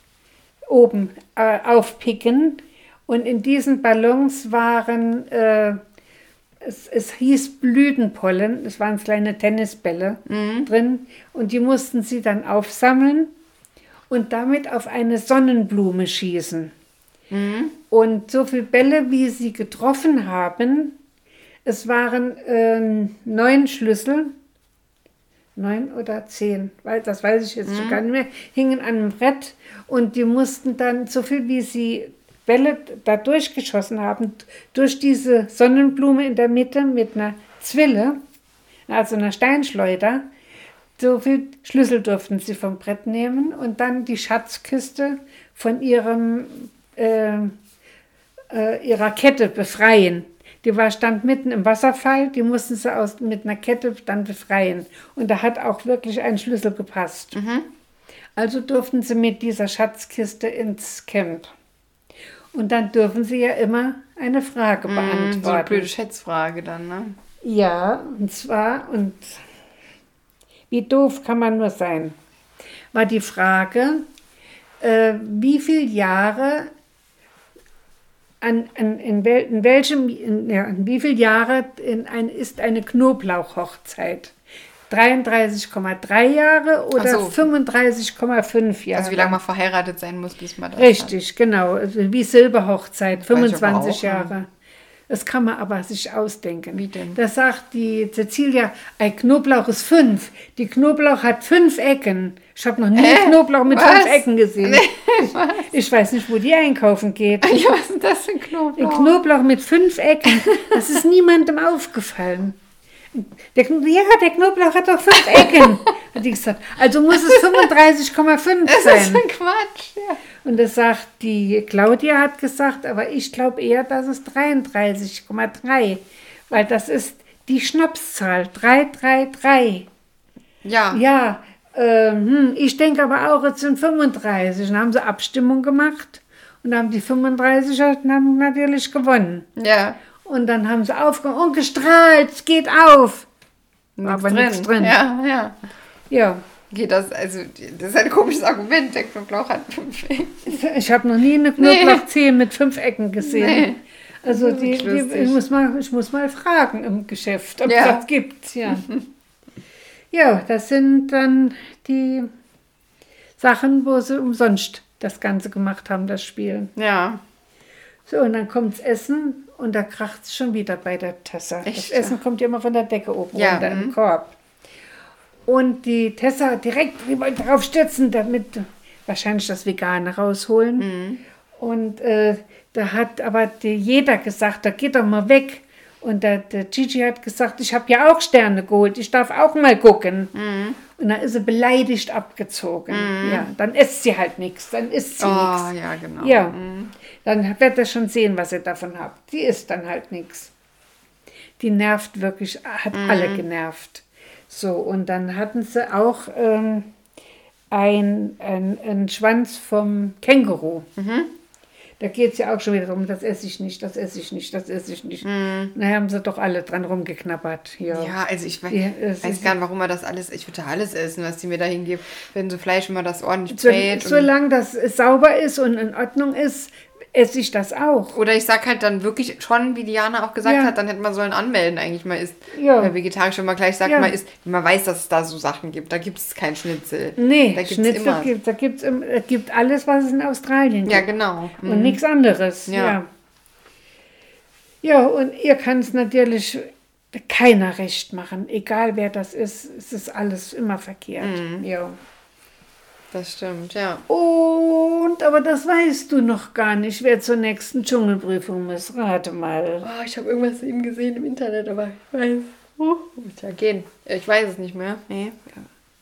oben äh, aufpicken. Und in diesen Ballons waren, äh, es, es hieß Blütenpollen, es waren kleine Tennisbälle drin. Und die mussten sie dann aufsammeln und damit auf eine Sonnenblume schießen. Und so viele Bälle, wie sie getroffen haben, es waren ähm, neun Schlüssel, neun oder zehn, weil das weiß ich jetzt schon gar nicht mehr, hingen an einem Brett. Und die mussten dann so viel, wie sie Bälle da durchgeschossen haben, durch diese Sonnenblume in der Mitte mit einer Zwille, also einer Steinschleuder, so viel Schlüssel durften sie vom Brett nehmen und dann die Schatzkiste von ihrem, äh, äh, ihrer Kette befreien. Die war, stand mitten im Wasserfall, die mussten sie aus, mit einer Kette dann befreien. Und da hat auch wirklich ein Schlüssel gepasst. Also durften sie mit dieser Schatzkiste ins Camp. Und dann dürfen sie ja immer eine Frage Mhm, so eine beantworten. blöde Schätzfrage dann, ne? Ja, und zwar, und wie doof kann man nur sein, war die Frage, äh, wie viele Jahre, an, an, in, wel, in welchem, in, ja, in wie viele Jahre in ein, ist eine Knoblauchhochzeit? 33,3 Jahre oder so. 35,5 Jahre? Also wie lange man verheiratet sein muss, bis man das Richtig, genau. Also Wie Silberhochzeit, aber 25 auch, Jahre. Das kann man aber sich ausdenken. Wie denn? Da sagt die Cecilia, ein Knoblauch ist fünf. Die Knoblauch hat fünf Ecken. Ich habe noch nie Hä? Knoblauch mit Was? fünf Ecken gesehen. ich, ich weiß nicht, wo die einkaufen geht. hat. Ja, was ist denn das für ein Ein Knoblauch? Knoblauch mit fünf Ecken. Das ist niemandem aufgefallen. Der, ja, der Knoblauch hat doch fünf Ecken. Hat die gesagt. Also muss es 35,5 Das ist sein. ein Quatsch. Ja. Und das sagt die Claudia hat gesagt, aber ich glaube eher, dass es 33,3, weil das ist die Schnapszahl 333. Ja. Ja, ähm, hm, ich denke aber auch, es sind 35. Dann haben sie Abstimmung gemacht und haben die 35er haben natürlich gewonnen. ja. Und dann haben sie aufgehört und gestrahlt, es geht auf. Nichts aber nichts drin. Ja, ja. Ja, Geht das, also, das ist ein komisches Argument. Der Knoblauch hat fünf Ecken. ich habe noch nie eine Knoblauchzehe mit fünf Ecken gesehen. Nee. Also Das die, die, ich, muss mal, ich muss mal fragen im Geschäft, ob Ja. das gibt. Ja. ja, das sind dann die Sachen, wo sie umsonst das Ganze gemacht haben, das Spiel. Ja. So, und dann kommt's Essen und da kracht es schon wieder bei der Tessa. Echt? Das Essen kommt ja immer von der Decke oben Ja, runter im mhm. Korb. Und die Tessa direkt drauf stürzen, damit wahrscheinlich das Vegane rausholen. Mhm. Und äh, da hat aber die, jeder gesagt, da geht doch mal weg. Und der, der Gigi hat gesagt, ich habe ja auch Sterne geholt, ich darf auch mal gucken. Mhm. Und dann ist sie beleidigt abgezogen. Ja, dann isst sie halt nichts, dann isst sie nichts. Oh, ja, genau. Ja, dann wird er schon sehen, was ihr davon habt. Die ist dann halt nichts. Die nervt wirklich, hat alle genervt. So, und dann hatten sie auch ähm, ein, ein, einen Schwanz vom Känguru. Da geht es ja auch schon wieder darum, das esse ich nicht, das esse ich nicht, das esse ich nicht. Mhm. Da haben sie doch alle dran rumgeknabbert. Ja, Ja, also ich weiß, Ja, weiß gar nicht, warum man das alles, ich würde alles essen, was die mir da hingeben. Wenn so Fleisch immer das ordentlich so, brät. solange das sauber ist und in Ordnung ist, esse ich das auch. Oder ich sag halt dann wirklich schon, wie Diana auch gesagt Ja. hat, dann hätte man sollen anmelden eigentlich mal isst. Ja. Weil vegetarisch wenn man gleich sagt, Ja. man isst, man weiß, dass es da so Sachen gibt. Da gibt es kein Schnitzel. Nee, da gibt's Schnitzel immer. gibt da gibt's, im- es gibt alles, was es in Australien Ja, gibt. genau. Und nichts anderes. Ja. Ja. ja. und ihr kann es natürlich keiner recht machen. Egal wer das ist, es ist alles immer verkehrt. Mhm. Ja. Das stimmt, ja. Und, aber das weißt du noch gar nicht, wer zur nächsten Dschungelprüfung muss. Rate mal. Oh, ich habe irgendwas eben gesehen im Internet, aber ich weiß. Muss ja gehen. Ich weiß es nicht mehr. Nee.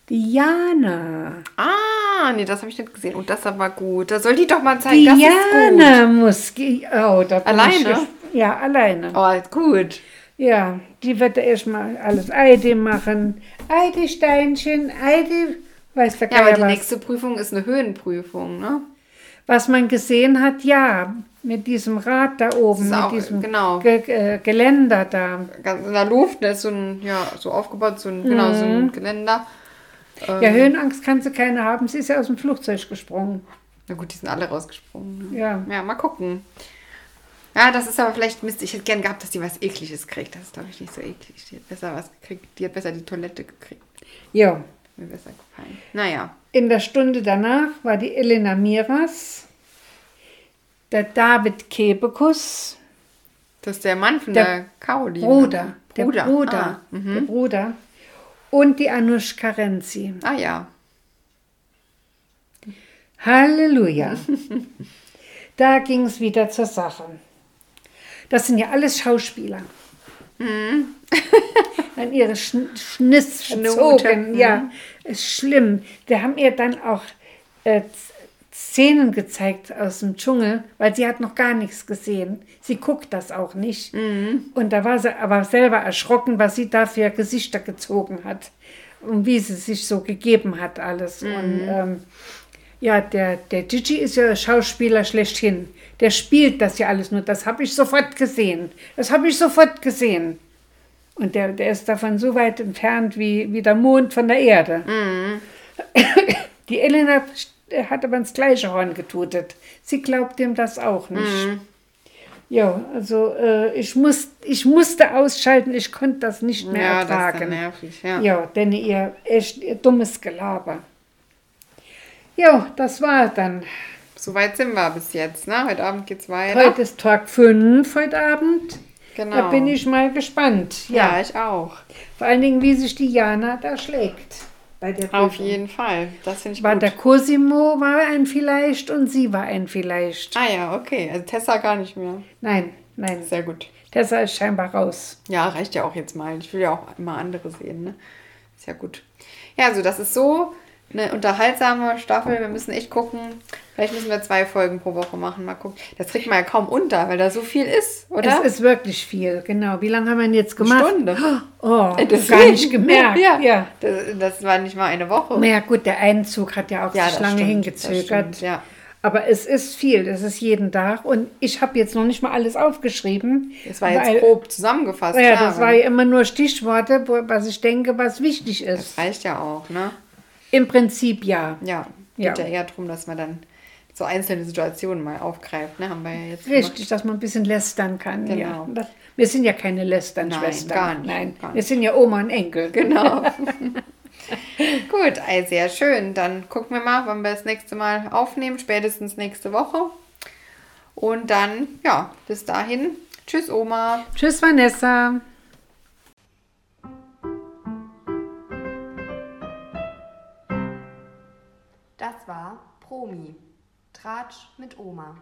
Diana. Ah, nee, das habe ich nicht gesehen. Und das aber gut. Da soll die doch mal zeigen. Das ist Diana muss. Oh, da bin Alleine? Ich, ja, alleine. gut. Oh, gut. Ja, die wird erstmal alles Eide machen. Eide Steinchen, Eide, weiß der Ja, aber die was. nächste Prüfung ist eine Höhenprüfung, ne? Was man gesehen hat, ja, mit diesem Rad da oben, mit auch- diesem genau. Ge äh, Geländer da. Ganz in der Luft, da ist so ein, ja, so aufgebaut, so ein, genau, so ein Geländer. Ja, Ähm. Höhenangst kann sie keine haben. Sie ist ja aus dem Flugzeug gesprungen. Na gut, die sind alle rausgesprungen. Ne? Ja. Ja, mal gucken. Ja, das ist aber vielleicht Mist. Ich hätte gern gehabt, dass die was Ekliges kriegt. Das ist, glaube ich, nicht so eklig. Die hat besser was gekriegt. Die hat besser die Toilette gekriegt. Ja. Mir besser gefallen. Naja. In der Stunde danach war die Elena Miras, der David Kebekus, Das ist der Mann von Der der, Caroline. Bruder, der Bruder. Bruder, Ah, mhm. der Bruder und die Anushka Renzi. ah ja. Halleluja. da ging es wieder zur Sache. Das sind ja alles Schauspieler. An ihre Schn Schniss gezogen. Ja, ist schlimm. Wir haben ihr dann auch äh, Szenen gezeigt aus dem Dschungel, weil sie hat noch gar nichts gesehen. Sie guckt das auch nicht. Und da war sie aber selber erschrocken, was sie da für Gesichter gezogen hat und wie sie sich so gegeben hat alles. Und ähm, ja, der, der Gigi ist ja Schauspieler schlechthin. Der spielt das ja alles nur. Das habe ich sofort gesehen. Das habe ich sofort gesehen. Und der, der ist davon so weit entfernt wie, wie der Mond von der Erde. Die Elena hat aber ins gleiche Horn getutet. Sie glaubt ihm das auch nicht. Ja, also äh, ich, muss, ich musste ausschalten, ich konnte das nicht mehr Ja, das ist ertragen. nervig. Ja. Ja, denn ihr echt ihr dummes Gelaber. Ja, das war dann. So weit sind wir bis jetzt. Ne? Heute Abend geht's weiter. Heute ist Tag 5 heute Abend. genau. Da bin ich mal gespannt. Ja, Ja. ich auch. Vor allen Dingen, wie sich die Jana da schlägt. Bei der Auf jeden Fall. Das finde ich War gut. der Cosimo war ein vielleicht und sie war ein vielleicht. ah ja, okay. Also Tessa gar nicht mehr. Nein, nein. Sehr gut. Tessa ist scheinbar raus. Ja, reicht ja auch jetzt mal. Ich will ja auch immer andere sehen. Ne? Ist ja gut. Ja, also das ist so eine unterhaltsame Staffel. Wir müssen echt gucken. Vielleicht müssen wir zwei Folgen pro Woche machen. Mal gucken. Das kriegt man ja kaum unter, weil da so viel ist, oder? Es ist wirklich viel, genau. Wie lange haben wir denn jetzt gemacht? Stunde. Oh, Deswegen. gar nicht gemerkt. Ja, ja. Das, das war nicht mal eine Woche. Na ja, gut, der Einzug hat ja auch Ja, sich das lange stimmt, das hingezögert. stimmt, ja. Aber es ist viel, es ist jeden Tag. Und ich habe jetzt noch nicht mal alles aufgeschrieben. Das war jetzt weil- grob zusammengefasst. Ja, klar, das war ja immer nur Stichworte, wo- was ich denke, was wichtig das ist. reicht ja auch, ne? Im Prinzip ja. Ja, geht ja, Ja. eher darum, dass man dann so einzelne Situationen mal aufgreift, ne? Haben wir ja jetzt Richtig, dass man ein bisschen lästern kann. Genau. Ja. Das, wir sind ja keine Lästern-Schwestern. Nein, gar nicht, Nein, gar wir nicht. sind ja Oma und Enkel. Genau. Gut, also sehr schön. Dann gucken wir mal, wann wir das nächste Mal aufnehmen. Spätestens nächste Woche. Und dann, ja, bis dahin. Tschüss, Oma. Tschüss, Vanessa. Das war Promi. Tratsch mit Oma.